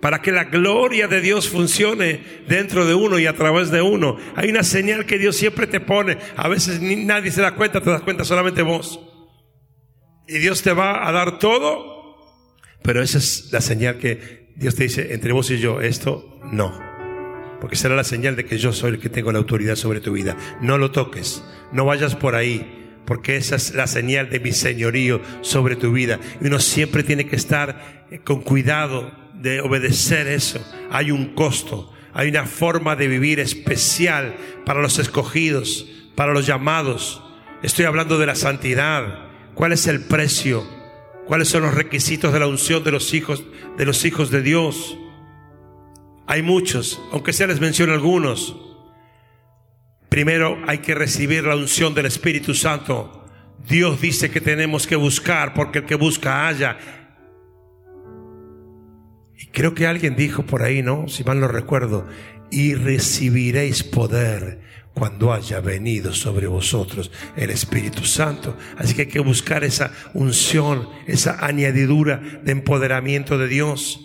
para que la gloria de Dios funcione dentro de uno y a través de uno. Hay una señal que Dios siempre te pone, a veces nadie se da cuenta, te das cuenta solamente vos. Y Dios te va a dar todo, pero esa es la señal que Dios te dice, entre vos y yo, esto no. Porque será la señal de que yo soy el que tengo la autoridad sobre tu vida. No lo toques, no vayas por ahí, porque esa es la señal de mi señorío sobre tu vida. Y uno siempre tiene que estar eh, con cuidado de obedecer eso. Hay un costo, hay una forma de vivir especial para los escogidos, para los llamados. Estoy hablando de la santidad, ¿Cuál es el precio? ¿Cuáles son los requisitos de la unción de los hijos de los hijos de Dios? Hay muchos, aunque sea les menciono algunos. Primero hay que recibir la unción del Espíritu Santo. Dios dice que tenemos que buscar porque el que busca haya. Y creo que alguien dijo por ahí, ¿no? Si mal no recuerdo, y recibiréis poder cuando haya venido sobre vosotros el Espíritu Santo. Así que hay que buscar esa unción, esa añadidura de empoderamiento de Dios.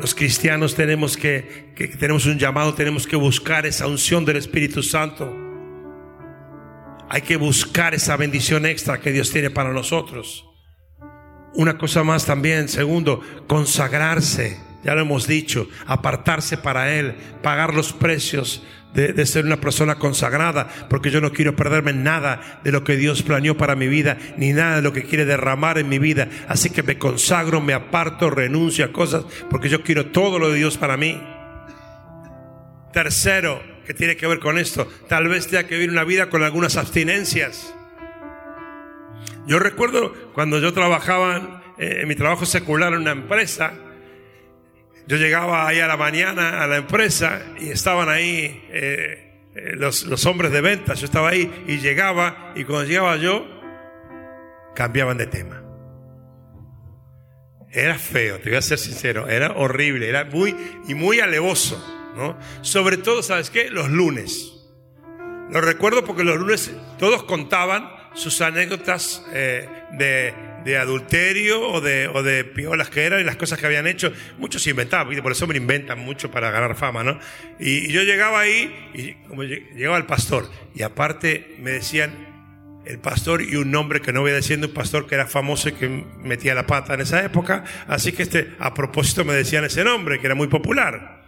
Los cristianos tenemos que, que tenemos un llamado, tenemos que buscar esa unción del Espíritu Santo. Hay que buscar esa bendición extra que Dios tiene para nosotros. Una cosa más también, segundo, consagrarse, ya lo hemos dicho, apartarse para Él, pagar los precios de, ser una persona consagrada, porque yo no quiero perderme nada de lo que Dios planeó para mi vida, ni nada de lo que quiere derramar en mi vida. Así que me consagro, me aparto, renuncio a cosas, porque yo quiero todo lo de Dios para mí. Tercero, que tiene que ver con esto, tal vez tenga que vivir una vida con algunas abstinencias. Yo recuerdo cuando yo trabajaba en mi trabajo secular en una empresa, yo llegaba ahí a la mañana a la empresa y estaban ahí eh, eh, los, hombres de ventas, yo estaba ahí y llegaba y cuando llegaba yo cambiaban de tema. Era feo, te voy a ser sincero, era horrible, era muy y muy alevoso, ¿no? Sobre todo, ¿sabes qué? Los lunes. Lo recuerdo porque los lunes todos contaban sus anécdotas eh, de de adulterio o de, o de piolas que eran y las cosas que habían hecho. Muchos inventaban, por eso me inventan mucho para ganar fama, ¿no? Y, yo llegaba ahí y como llegaba el pastor y aparte me decían, el pastor y un nombre que no voy a decir, un pastor que era famoso y que metía la pata en esa época. Así que este, a propósito me decían ese nombre, que era muy popular.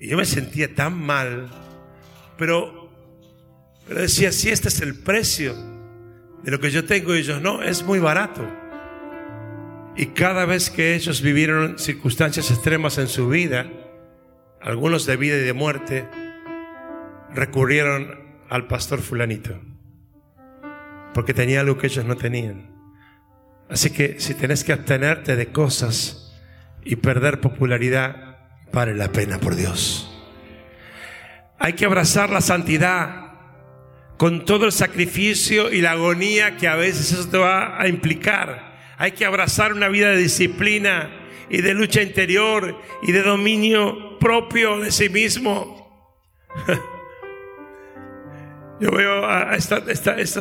Y yo me sentía tan mal, pero, pero decía, si este es el precio de lo que yo tengo, y ellos no, es muy barato. Y cada vez que ellos vivieron circunstancias extremas en su vida, algunos de vida y de muerte, recurrieron al pastor fulanito, porque tenía algo que ellos no tenían. Así que si tenés que abstenerte de cosas y perder popularidad, vale la pena por Dios. Hay que abrazar la santidad con todo el sacrificio y la agonía que a veces eso te va a implicar. Hay que abrazar una vida de disciplina y de lucha interior y de dominio propio de sí mismo. Yo veo a esta,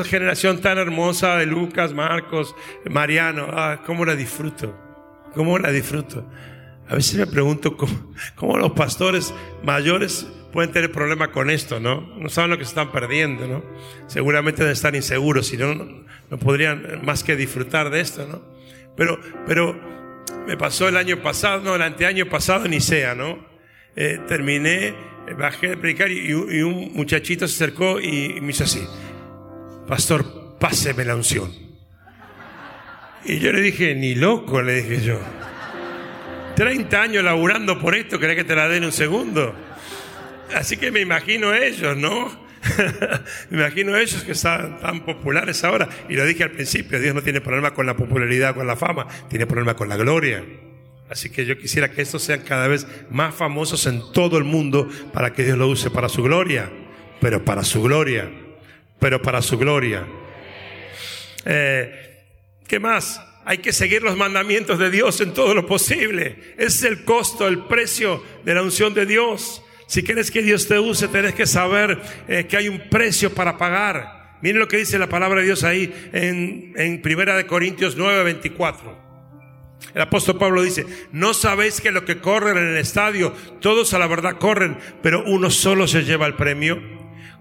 generación tan hermosa de Lucas, Marcos, Mariano, ah, cómo la disfruto, cómo la disfruto. A veces me pregunto cómo, cómo los pastores mayores pueden tener problemas con esto, ¿no? No saben lo que se están perdiendo, ¿no? Seguramente estar inseguros, si no, no podrían más que disfrutar de esto, ¿no? Pero, pero me pasó el año pasado, no, el anteaño pasado en Isea, ¿no? Eh, terminé, bajé de predicar y, un muchachito se acercó y, me hizo así, Pastor, páseme la unción. Y yo le dije, ni loco, le dije yo. 30 años laburando por esto, ¿querés que te la den un segundo? Así que me imagino ellos, ¿no? me imagino ellos que están tan populares ahora. Y lo dije al principio, Dios no tiene problema con la popularidad, con la fama, tiene problema con la gloria. Así que yo quisiera que estos sean cada vez más famosos en todo el mundo para que Dios lo use para su gloria, pero para su gloria, pero para su gloria. Eh, ¿Qué más? Hay que seguir los mandamientos de Dios en todo lo posible. Ese es el costo, el precio de la unción de Dios. Si quieres que Dios te use, tenés que saber eh, que hay un precio para pagar. Miren lo que dice la palabra de Dios ahí en, en Primera de Corintios 9, 24. El apóstol Pablo dice, no sabéis que lo que corren en el estadio, todos a la verdad corren, pero uno solo se lleva el premio.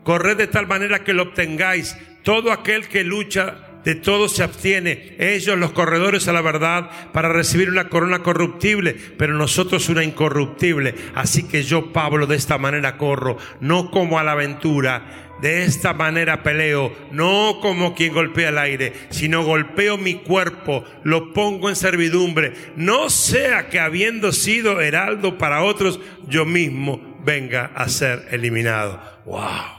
Corred de tal manera que lo obtengáis. Todo aquel que lucha de todo se abstiene. Ellos, los corredores a la verdad, para recibir una corona corruptible, pero nosotros una incorruptible. Así que yo, Pablo, de esta manera corro, no como a la aventura. De esta manera peleo, no como quien golpea el aire, sino golpeo mi cuerpo, lo pongo en servidumbre, no sea que habiendo sido heraldo para otros, yo mismo venga a ser eliminado. Wow.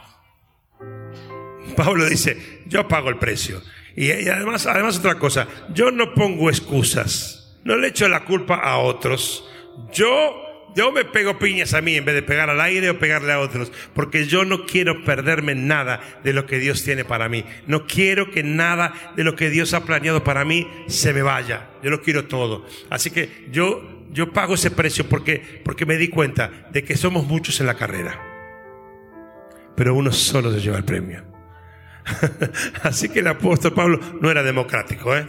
Pablo dice, yo pago el precio. Y, además, además otra cosa, yo no pongo excusas, no le echo la culpa a otros. Yo, yo me pego piñas a mí en vez de pegar al aire o pegarle a otros, porque yo no quiero perderme nada de lo que Dios tiene para mí. No quiero que nada de lo que Dios ha planeado para mí se me vaya. Yo lo quiero todo. Así que yo, yo pago ese precio porque, porque me di cuenta de que somos muchos en la carrera, pero uno solo se lleva el premio. Así que el apóstol Pablo no era democrático. ¿eh?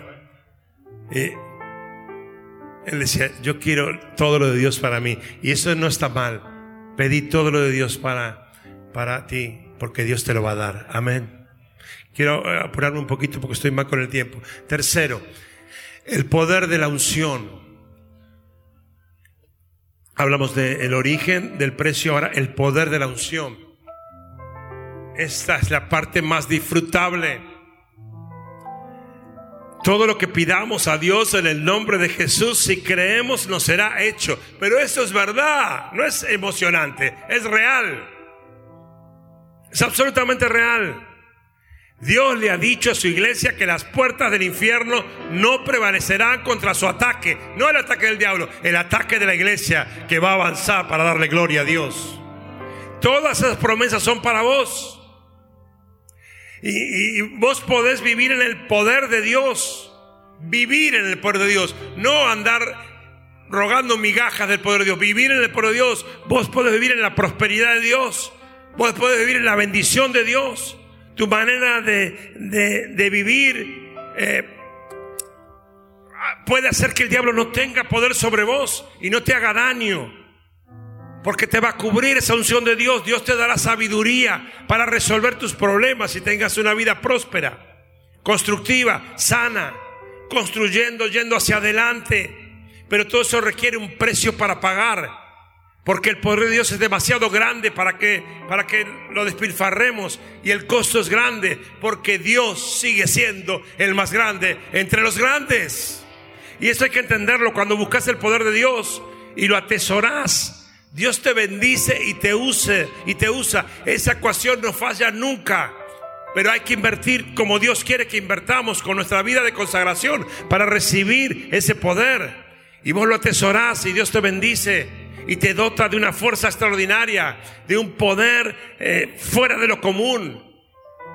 él decía, yo quiero todo lo de Dios para mí. Y eso no está mal. Pedí todo lo de Dios para, para ti, porque Dios te lo va a dar. Amén. Quiero eh, apurarme un poquito porque estoy mal con el tiempo. Tercero, el poder de la unción. Hablamos del origen, del precio, ahora el poder de la unción. Esta es la parte más disfrutable. Todo lo que pidamos a Dios en el nombre de Jesús, si creemos, nos será hecho. Pero eso es verdad, no es emocionante, es real. Es absolutamente real. Dios le ha dicho a su iglesia que las puertas del infierno no prevalecerán contra su ataque. No el ataque del diablo, el ataque de la iglesia que va a avanzar para darle gloria a Dios. Todas esas promesas son para vos. Y, vos podés vivir en el poder de Dios. Vivir en el poder de Dios. No andar rogando migajas del poder de Dios. Vivir en el poder de Dios. Vos podés vivir en la prosperidad de Dios. Vos podés vivir en la bendición de Dios. Tu manera de, vivir eh, puede hacer que el diablo no tenga poder sobre vos y no te haga daño. Porque te va a cubrir esa unción de Dios. Dios te dará sabiduría para resolver tus problemas y tengas una vida próspera. constructiva, sana, construyendo, yendo hacia adelante. Pero todo eso requiere un precio para pagar. Porque el poder de Dios es demasiado grande para que, para que lo despilfarremos. Y el costo es grande porque Dios sigue siendo el más grande entre los grandes. Y eso hay que entenderlo cuando buscas el poder de Dios y lo atesoras. Dios te bendice y te use y te usa. Esa ecuación no falla nunca. Pero hay que invertir como Dios quiere que invertamos con nuestra vida de consagración para recibir ese poder. Y vos lo atesorás y Dios te bendice y te dota de una fuerza extraordinaria, de un poder eh, fuera de lo común.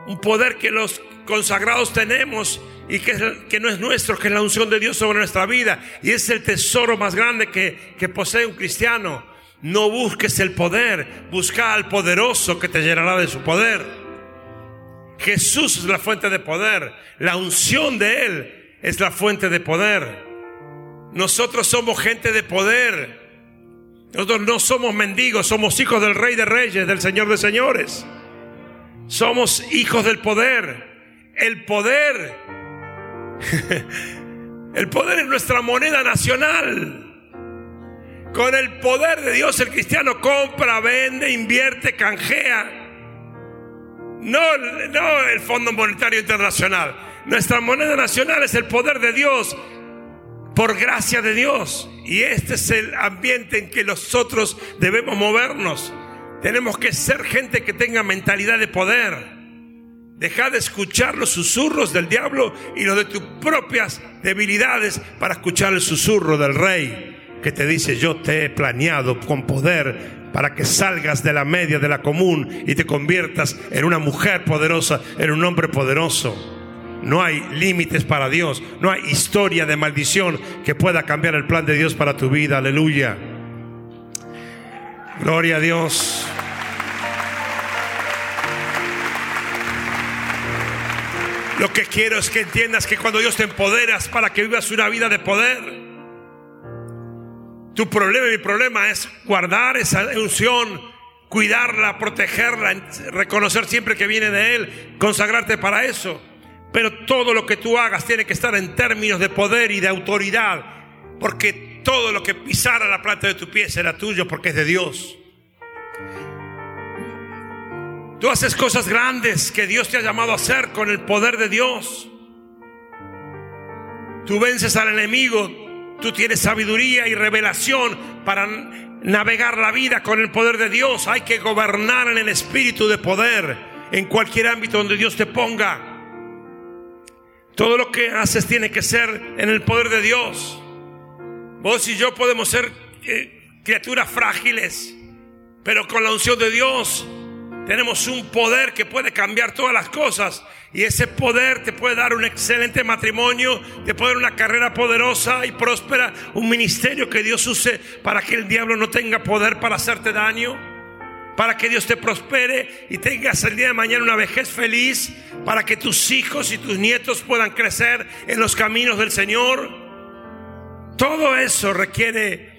Un poder que los consagrados tenemos y que, que, no es nuestro, que es la unción de Dios sobre nuestra vida. Y es el tesoro más grande que, que posee un cristiano. No busques el poder, busca al poderoso que te llenará de su poder. Jesús es la fuente de poder, la unción de Él es la fuente de poder. Nosotros somos gente de poder. Nosotros no somos mendigos, somos hijos del Rey de Reyes, del Señor de Señores. Somos hijos del poder. El poder. El poder es nuestra moneda nacional. Con el poder de Dios el cristiano compra, vende, invierte, canjea. No, no el Fondo Monetario Internacional. Nuestra moneda nacional es el poder de Dios por gracia de Dios. Y este es el ambiente en que nosotros debemos movernos. Tenemos que ser gente que tenga mentalidad de poder. Deja de escuchar los susurros del diablo y los de tus propias debilidades para escuchar el susurro del rey que te dice, yo te he planeado con poder para que salgas de la media, de la común y te conviertas en una mujer poderosa, en un hombre poderoso. No hay límites para Dios, no hay historia de maldición que pueda cambiar el plan de Dios para tu vida, aleluya. Gloria a Dios. Lo que quiero es que entiendas que cuando Dios te empoderas para que vivas una vida de poder, tu problema y mi problema es guardar esa unción, cuidarla, protegerla, reconocer siempre que viene de Él, consagrarte para eso. Pero todo lo que tú hagas tiene que estar en términos de poder y de autoridad, porque todo lo que pisara la planta de tu pie será tuyo porque es de Dios. Tú haces cosas grandes que Dios te ha llamado a hacer con el poder de Dios. Tú vences al enemigo, Tú tienes sabiduría y revelación para navegar la vida con el poder de Dios. Hay que gobernar en el espíritu de poder en cualquier ámbito donde Dios te ponga. Todo lo que haces tiene que ser en el poder de Dios. Vos y yo podemos ser eh, criaturas frágiles, pero con la unción de Dios tenemos un poder que puede cambiar todas las cosas. Y ese poder te puede dar un excelente matrimonio, te puede dar una carrera poderosa y próspera, un ministerio que Dios use para que el diablo no tenga poder para hacerte daño, para que Dios te prospere y tengas el día de mañana una vejez feliz, para que tus hijos y tus nietos puedan crecer en los caminos del Señor. Todo eso requiere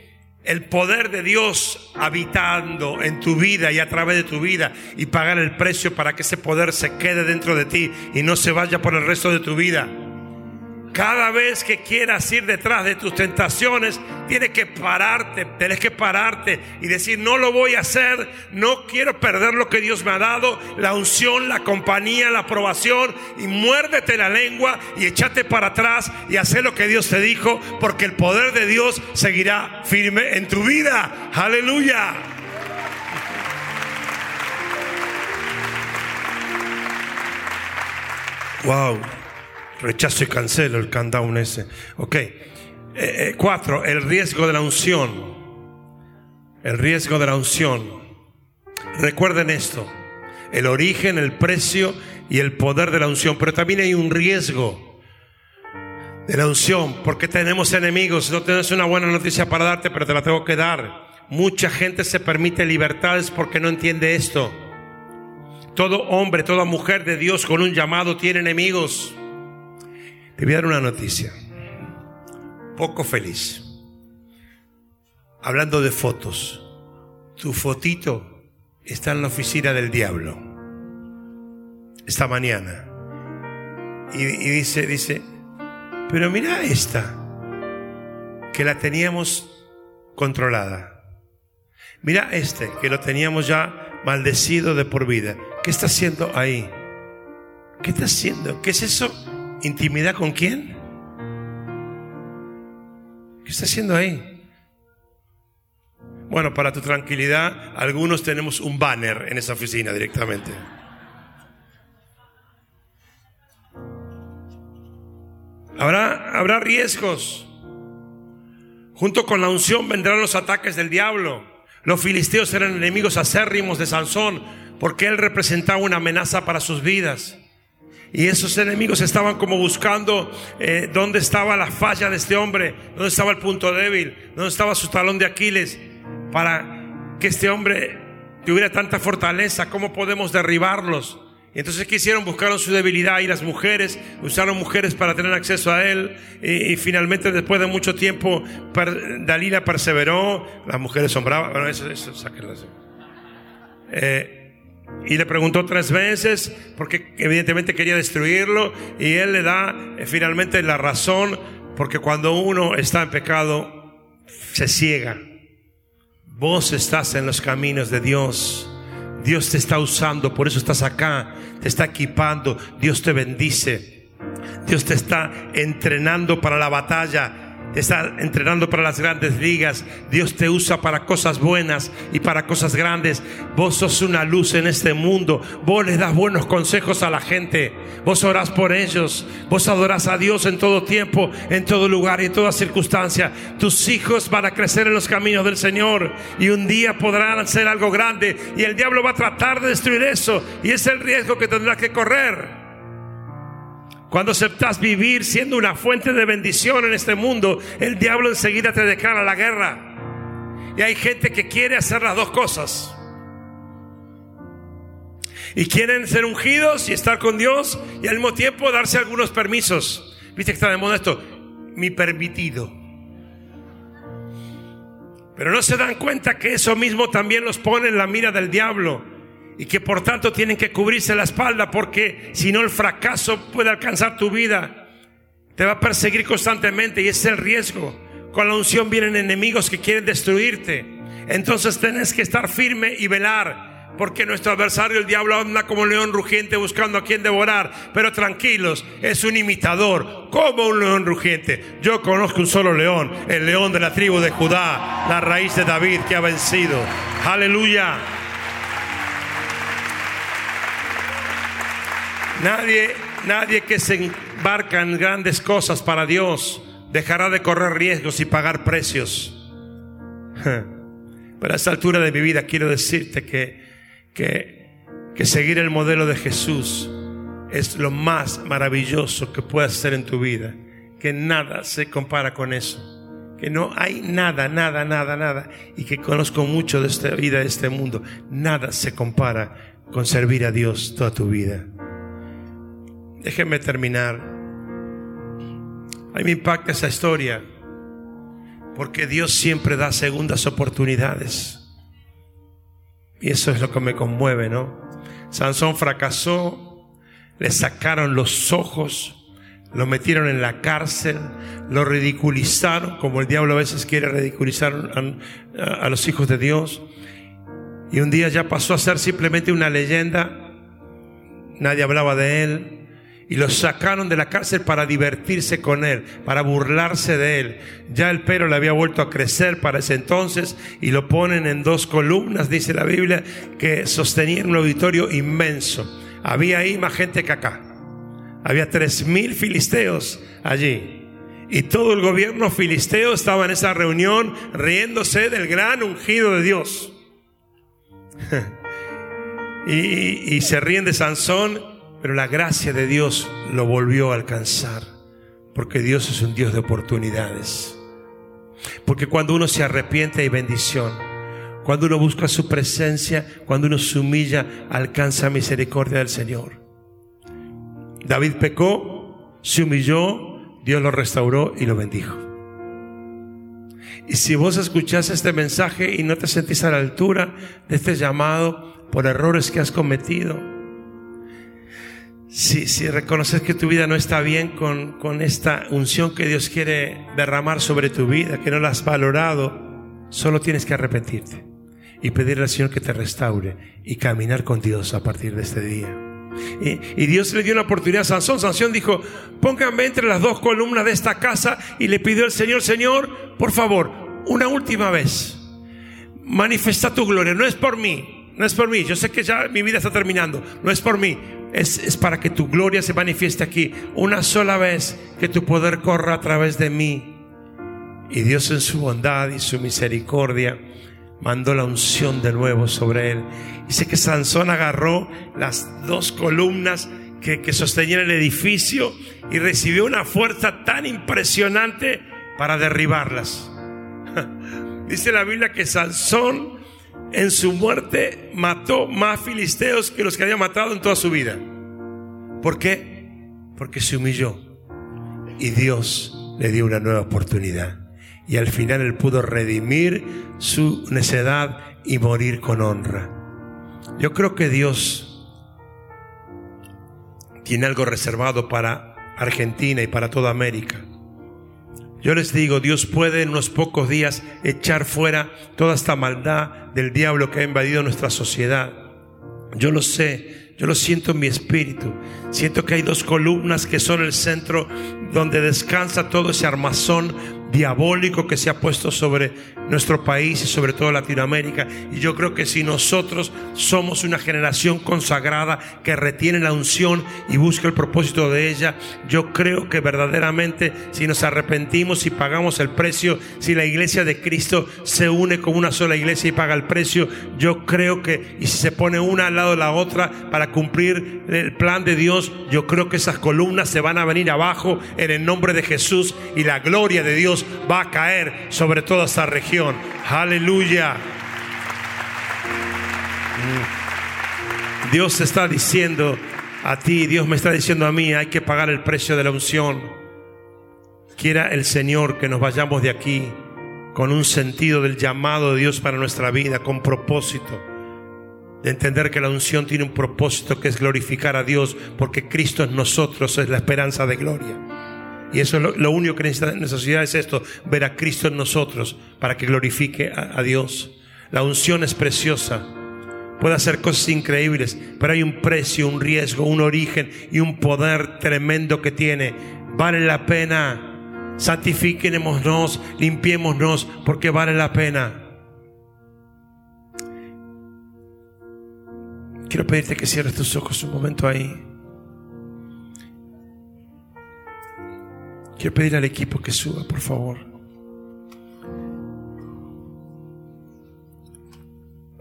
el poder de Dios habitando en tu vida y a través de tu vida y pagar el precio para que ese poder se quede dentro de ti y no se vaya por el resto de tu vida. Cada vez que quieras ir detrás de tus tentaciones, tienes que pararte, tienes que pararte y decir, no lo voy a hacer, no quiero perder lo que Dios me ha dado, la unción, la compañía, la aprobación, y muérdete la lengua y échate para atrás y haz lo que Dios te dijo, porque el poder de Dios seguirá firme en tu vida. Aleluya. Wow. Rechazo y cancelo el countdown ese. Ok. Eh, eh, cuatro, el riesgo de la unción. El riesgo de la unción. Recuerden esto. El origen, el precio y el poder de la unción. Pero también hay un riesgo de la unción. Porque tenemos enemigos. No tenemos una buena noticia para darte, pero te la tengo que dar. Mucha gente se permite libertades porque no entiende esto. Todo hombre, toda mujer de Dios con un llamado tiene enemigos. Te voy a dar una noticia. Poco feliz. Hablando de fotos. Tu fotito está en la oficina del diablo. Esta mañana. y, dice, dice, pero mira esta, que la teníamos controlada. Mira este, que lo teníamos ya maldecido de por vida. ¿Qué está haciendo ahí? ¿Qué está haciendo? ¿Qué es eso? ¿Intimidad con quién? ¿Qué está haciendo ahí? Bueno, para tu tranquilidad, algunos tenemos un banner en esa oficina directamente. Habrá, habrá riesgos. Junto con la unción vendrán los ataques del diablo. Los filisteos eran enemigos acérrimos de Sansón porque él representaba una amenaza para sus vidas. Y esos enemigos estaban como buscando eh, dónde estaba la falla de este hombre, dónde estaba el punto débil, dónde estaba su talón de Aquiles, para que este hombre tuviera tanta fortaleza, cómo podemos derribarlos. Entonces quisieron, buscaron su debilidad y las mujeres, usaron mujeres para tener acceso a él. Y, finalmente, después de mucho tiempo, Dalila perseveró. Las mujeres son. Bueno, eso, eso, sáquenlo. Eh, y le preguntó tres veces, porque evidentemente quería destruirlo. Y él le da eh, finalmente la razón, porque cuando uno está en pecado, se ciega. Vos estás en los caminos de Dios. Dios te está usando, por eso estás acá, te está equipando, Dios te bendice. Dios te está entrenando para la batalla está entrenando para las grandes ligas. Dios te usa para cosas buenas y para cosas grandes. Vos sos una luz en este mundo. Vos les das buenos consejos a la gente. Vos orás por ellos. Vos adorás a Dios en todo tiempo, en todo lugar y en toda circunstancia. Tus hijos van a crecer en los caminos del Señor y un día podrán hacer algo grande y el diablo va a tratar de destruir eso y es el riesgo que tendrás que correr. Cuando aceptas vivir siendo una fuente de bendición en este mundo, el diablo enseguida te declara la guerra. Y hay gente que quiere hacer las dos cosas. Y quieren ser ungidos y estar con Dios y al mismo tiempo darse algunos permisos. ¿Viste que está de moda esto? Mi permitido. Pero no se dan cuenta que eso mismo también los pone en la mira del diablo y que por tanto tienen que cubrirse la espalda porque si no el fracaso puede alcanzar tu vida. Te va a perseguir constantemente y es el riesgo. Con la unción vienen enemigos que quieren destruirte. Entonces tenés que estar firme y velar. Porque nuestro adversario, el diablo, anda como un león rugiente buscando a quien devorar. Pero tranquilos, es un imitador, como un león rugiente. Yo conozco un solo león, el león de la tribu de Judá, la raíz de David que ha vencido. Aleluya. Nadie, nadie que se embarca en grandes cosas para Dios dejará de correr riesgos y pagar precios. Pero a esta altura de mi vida quiero decirte que, que, que seguir el modelo de Jesús es lo más maravilloso que puedas hacer en tu vida. Que nada se compara con eso. Que no hay nada, nada, nada, nada. Y que conozco mucho de esta vida, de este mundo. Nada se compara con servir a Dios toda tu vida. Déjenme terminar. A mí me impacta esa historia porque Dios siempre da segundas oportunidades. Y eso es lo que me conmueve, ¿no? Sansón fracasó, le sacaron los ojos, lo metieron en la cárcel, lo ridiculizaron, como el diablo a veces quiere ridiculizar a, a los hijos de Dios. Y un día ya pasó a ser simplemente una leyenda, nadie hablaba de él, y lo sacaron de la cárcel para divertirse con él, para burlarse de él. Ya el pelo le había vuelto a crecer para ese entonces y lo ponen en dos columnas, dice la Biblia, que sostenían un auditorio inmenso. Había ahí más gente que acá. Había tres mil filisteos allí. Y todo el gobierno filisteo estaba en esa reunión riéndose del gran ungido de Dios. y, y se ríen de Sansón pero la gracia de Dios lo volvió a alcanzar, porque Dios es un Dios de oportunidades. Porque cuando uno se arrepiente hay bendición. Cuando uno busca su presencia, cuando uno se humilla, alcanza misericordia del Señor. David pecó, se humilló, Dios lo restauró y lo bendijo. Y si vos escuchás este mensaje y no te sentís a la altura de este llamado por errores que has cometido, si, si reconoces que tu vida no está bien con, con esta unción que Dios quiere derramar sobre tu vida, que no la has valorado, solo tienes que arrepentirte y pedirle al Señor que te restaure y caminar con Dios a partir de este día. Y, y, Dios le dio una oportunidad a Sansón. Sansón dijo, pónganme entre las dos columnas de esta casa y le pidió al Señor, Señor, por favor, una última vez, manifesta tu gloria. No es por mí, no es por mí. Yo sé que ya mi vida está terminando. No es por mí. Es, es para que tu gloria se manifieste aquí. Una sola vez que tu poder corra a través de mí. Y Dios en su bondad y su misericordia mandó la unción de nuevo sobre él. Dice que Sansón agarró las dos columnas que, que sostenían el edificio y recibió una fuerza tan impresionante para derribarlas. Dice la Biblia que Sansón en su muerte mató más filisteos que los que había matado en toda su vida. ¿Por qué? Porque se humilló y Dios le dio una nueva oportunidad. Y al final él pudo redimir su necedad y morir con honra. Yo creo que Dios tiene algo reservado para Argentina y para toda América. Yo les digo, Dios puede en unos pocos días echar fuera toda esta maldad del diablo que ha invadido nuestra sociedad. Yo lo sé, yo lo siento en mi espíritu. Siento que hay dos columnas que son el centro donde descansa todo ese armazón diabólico que se ha puesto sobre nuestro país y sobre todo Latinoamérica. Y yo creo que si nosotros somos una generación consagrada que retiene la unción y busca el propósito de ella, yo creo que verdaderamente si nos arrepentimos y pagamos el precio, si la iglesia de Cristo se une con una sola iglesia y paga el precio, yo creo que, y si se pone una al lado de la otra para cumplir el plan de Dios, yo creo que esas columnas se van a venir abajo en el nombre de Jesús y la gloria de Dios va a caer sobre toda esta región. Aleluya. Mm. Dios está diciendo a ti, Dios me está diciendo a mí, hay que pagar el precio de la unción. Quiera el Señor que nos vayamos de aquí con un sentido del llamado de Dios para nuestra vida, con propósito. De entender que la unción tiene un propósito que es glorificar a Dios, porque Cristo en nosotros es la esperanza de gloria. Y eso es lo, único que necesita nuestra sociedad es esto, ver a Cristo en nosotros para que glorifique a, a Dios. La unción es preciosa, puede hacer cosas increíbles, pero hay un precio, un riesgo, un origen y un poder tremendo que tiene. Vale la pena. Santifíquenos, limpiémonos, porque vale la pena. Quiero pedirte que cierres tus ojos un momento ahí. Quiero pedir al equipo que suba, por favor.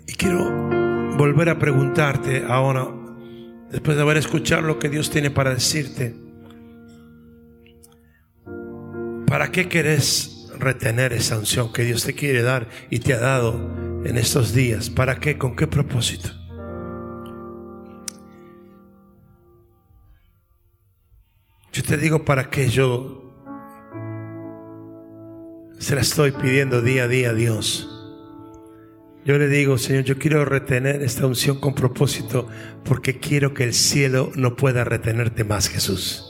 Y quiero volver a preguntarte ahora, después de haber escuchado lo que Dios tiene para decirte, ¿para qué querés retener esa unción que Dios te quiere dar y te ha dado en estos días? ¿Para qué? ¿Con qué propósito? Yo te digo para qué yo se la estoy pidiendo día a día a Dios. Yo le digo, Señor, yo quiero retener esta unción con propósito porque quiero que el cielo no pueda retenerte más, Jesús.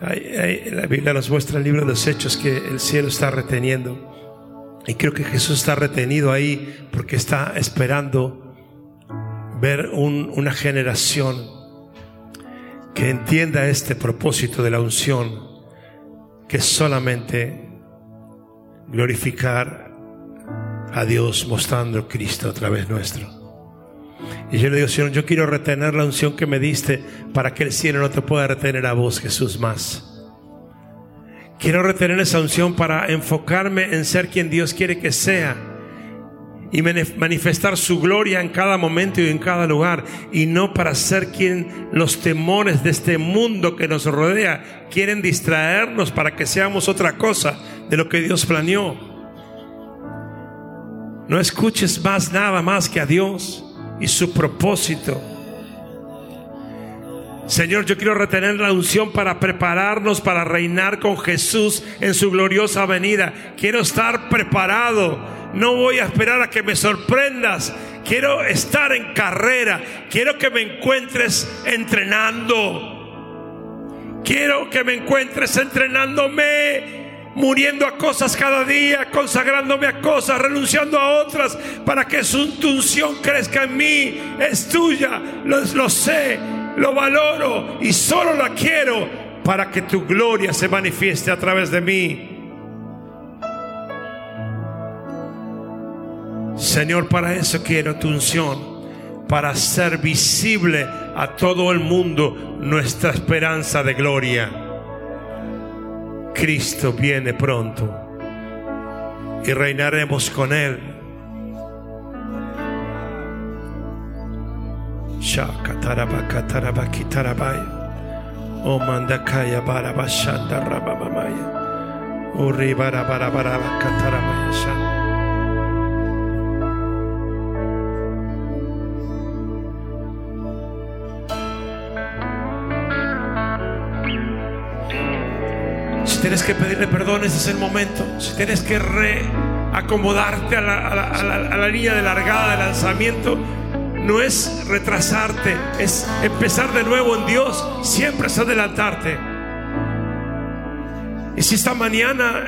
la Biblia nos muestra el libro de los Hechos que el cielo está reteniendo. Y creo que Jesús está retenido ahí porque está esperando ver una generación que entienda este propósito de la unción que solamente glorificar a Dios mostrando Cristo a través nuestro. Y yo le digo, Señor, yo quiero retener la unción que me diste para que el cielo no te pueda retener a vos, Jesús, más. Quiero retener esa unción para enfocarme en ser quien Dios quiere que sea y manifestar su gloria en cada momento y en cada lugar y no para ser quien los temores de este mundo que nos rodea quieren distraernos para que seamos otra cosa de lo que Dios planeó. No escuches más nada más que a Dios y su propósito. Señor, yo quiero retener la unción para prepararnos para reinar con Jesús en su gloriosa venida. Quiero estar preparado no voy a esperar a que me sorprendas. quiero estar en carrera, quiero que me encuentres entrenando. Quiero que me encuentres entrenándome, muriendo a cosas cada día, consagrándome a cosas, renunciando a otras, para que su unción crezca en mí. Es tuya, lo, lo sé, lo valoro y solo la quiero para que tu gloria se manifieste a través de mí. Señor, para eso quiero tu unción, para ser visible a todo el mundo nuestra esperanza de gloria. Cristo viene pronto y reinaremos con Él. O mandakaya barabashanda rababamaya. Uri barabarabarabakatarabaya shanda. Tienes que pedirle perdón, ese es el momento. Si tienes que reacomodarte a la, línea de largada, de lanzamiento, no es retrasarte, es empezar de nuevo en Dios. Siempre es adelantarte. Y si esta mañana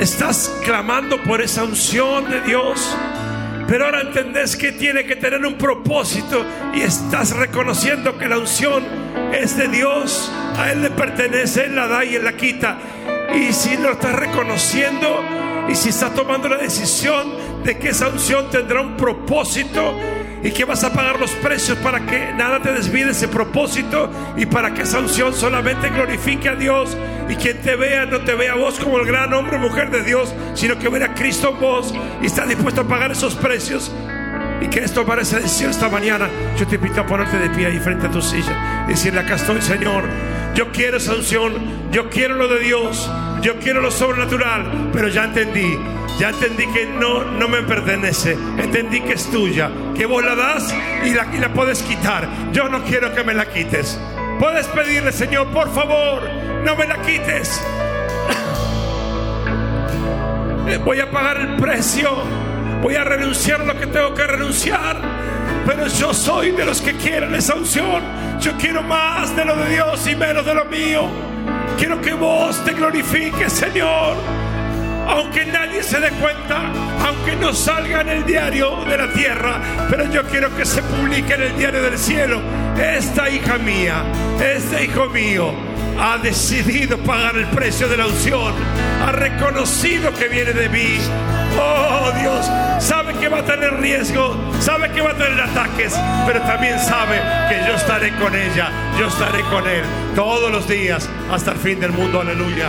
estás clamando por esa unción de Dios, pero ahora entendés que tiene que tener un propósito y estás reconociendo que la unción es de Dios, a Él le pertenece, Él la da y Él la quita. Y si lo estás reconociendo y si estás tomando la decisión de que esa unción tendrá un propósito y que vas a pagar los precios para que nada te desvíe de ese propósito y para que esa unción solamente glorifique a Dios y quien te vea no te vea a vos como el gran hombre o mujer de Dios, sino que vea a Cristo en vos y está dispuesto a pagar esos precios. Y esto tomar esa decisión esta mañana, yo te invito a ponerte de pie ahí frente a tu silla. Y decirle, acá estoy Señor, yo quiero esa unción, yo quiero lo de Dios, yo quiero lo sobrenatural, pero ya entendí, ya entendí que no, no me pertenece, entendí que es tuya, que vos la das y la, y la puedes quitar, yo no quiero que me la quites. Puedes pedirle, Señor, por favor, no me la quites. Voy a pagar el precio voy a renunciar a lo que tengo que renunciar. Pero yo soy de los que quieren esa unción. Yo quiero más de lo de Dios y menos de lo mío. Quiero que vos te glorifiques, Señor. Aunque nadie se dé cuenta, aunque no salga en el diario de la tierra, pero yo quiero que se publique en el diario del cielo. Esta hija mía, este hijo mío, ha decidido pagar el precio de la unción, ha reconocido que viene de mí. Oh Dios, sabe que va a tener riesgo, sabe que va a tener ataques, pero también sabe que yo estaré con ella, yo estaré con él todos los días hasta el fin del mundo. Aleluya.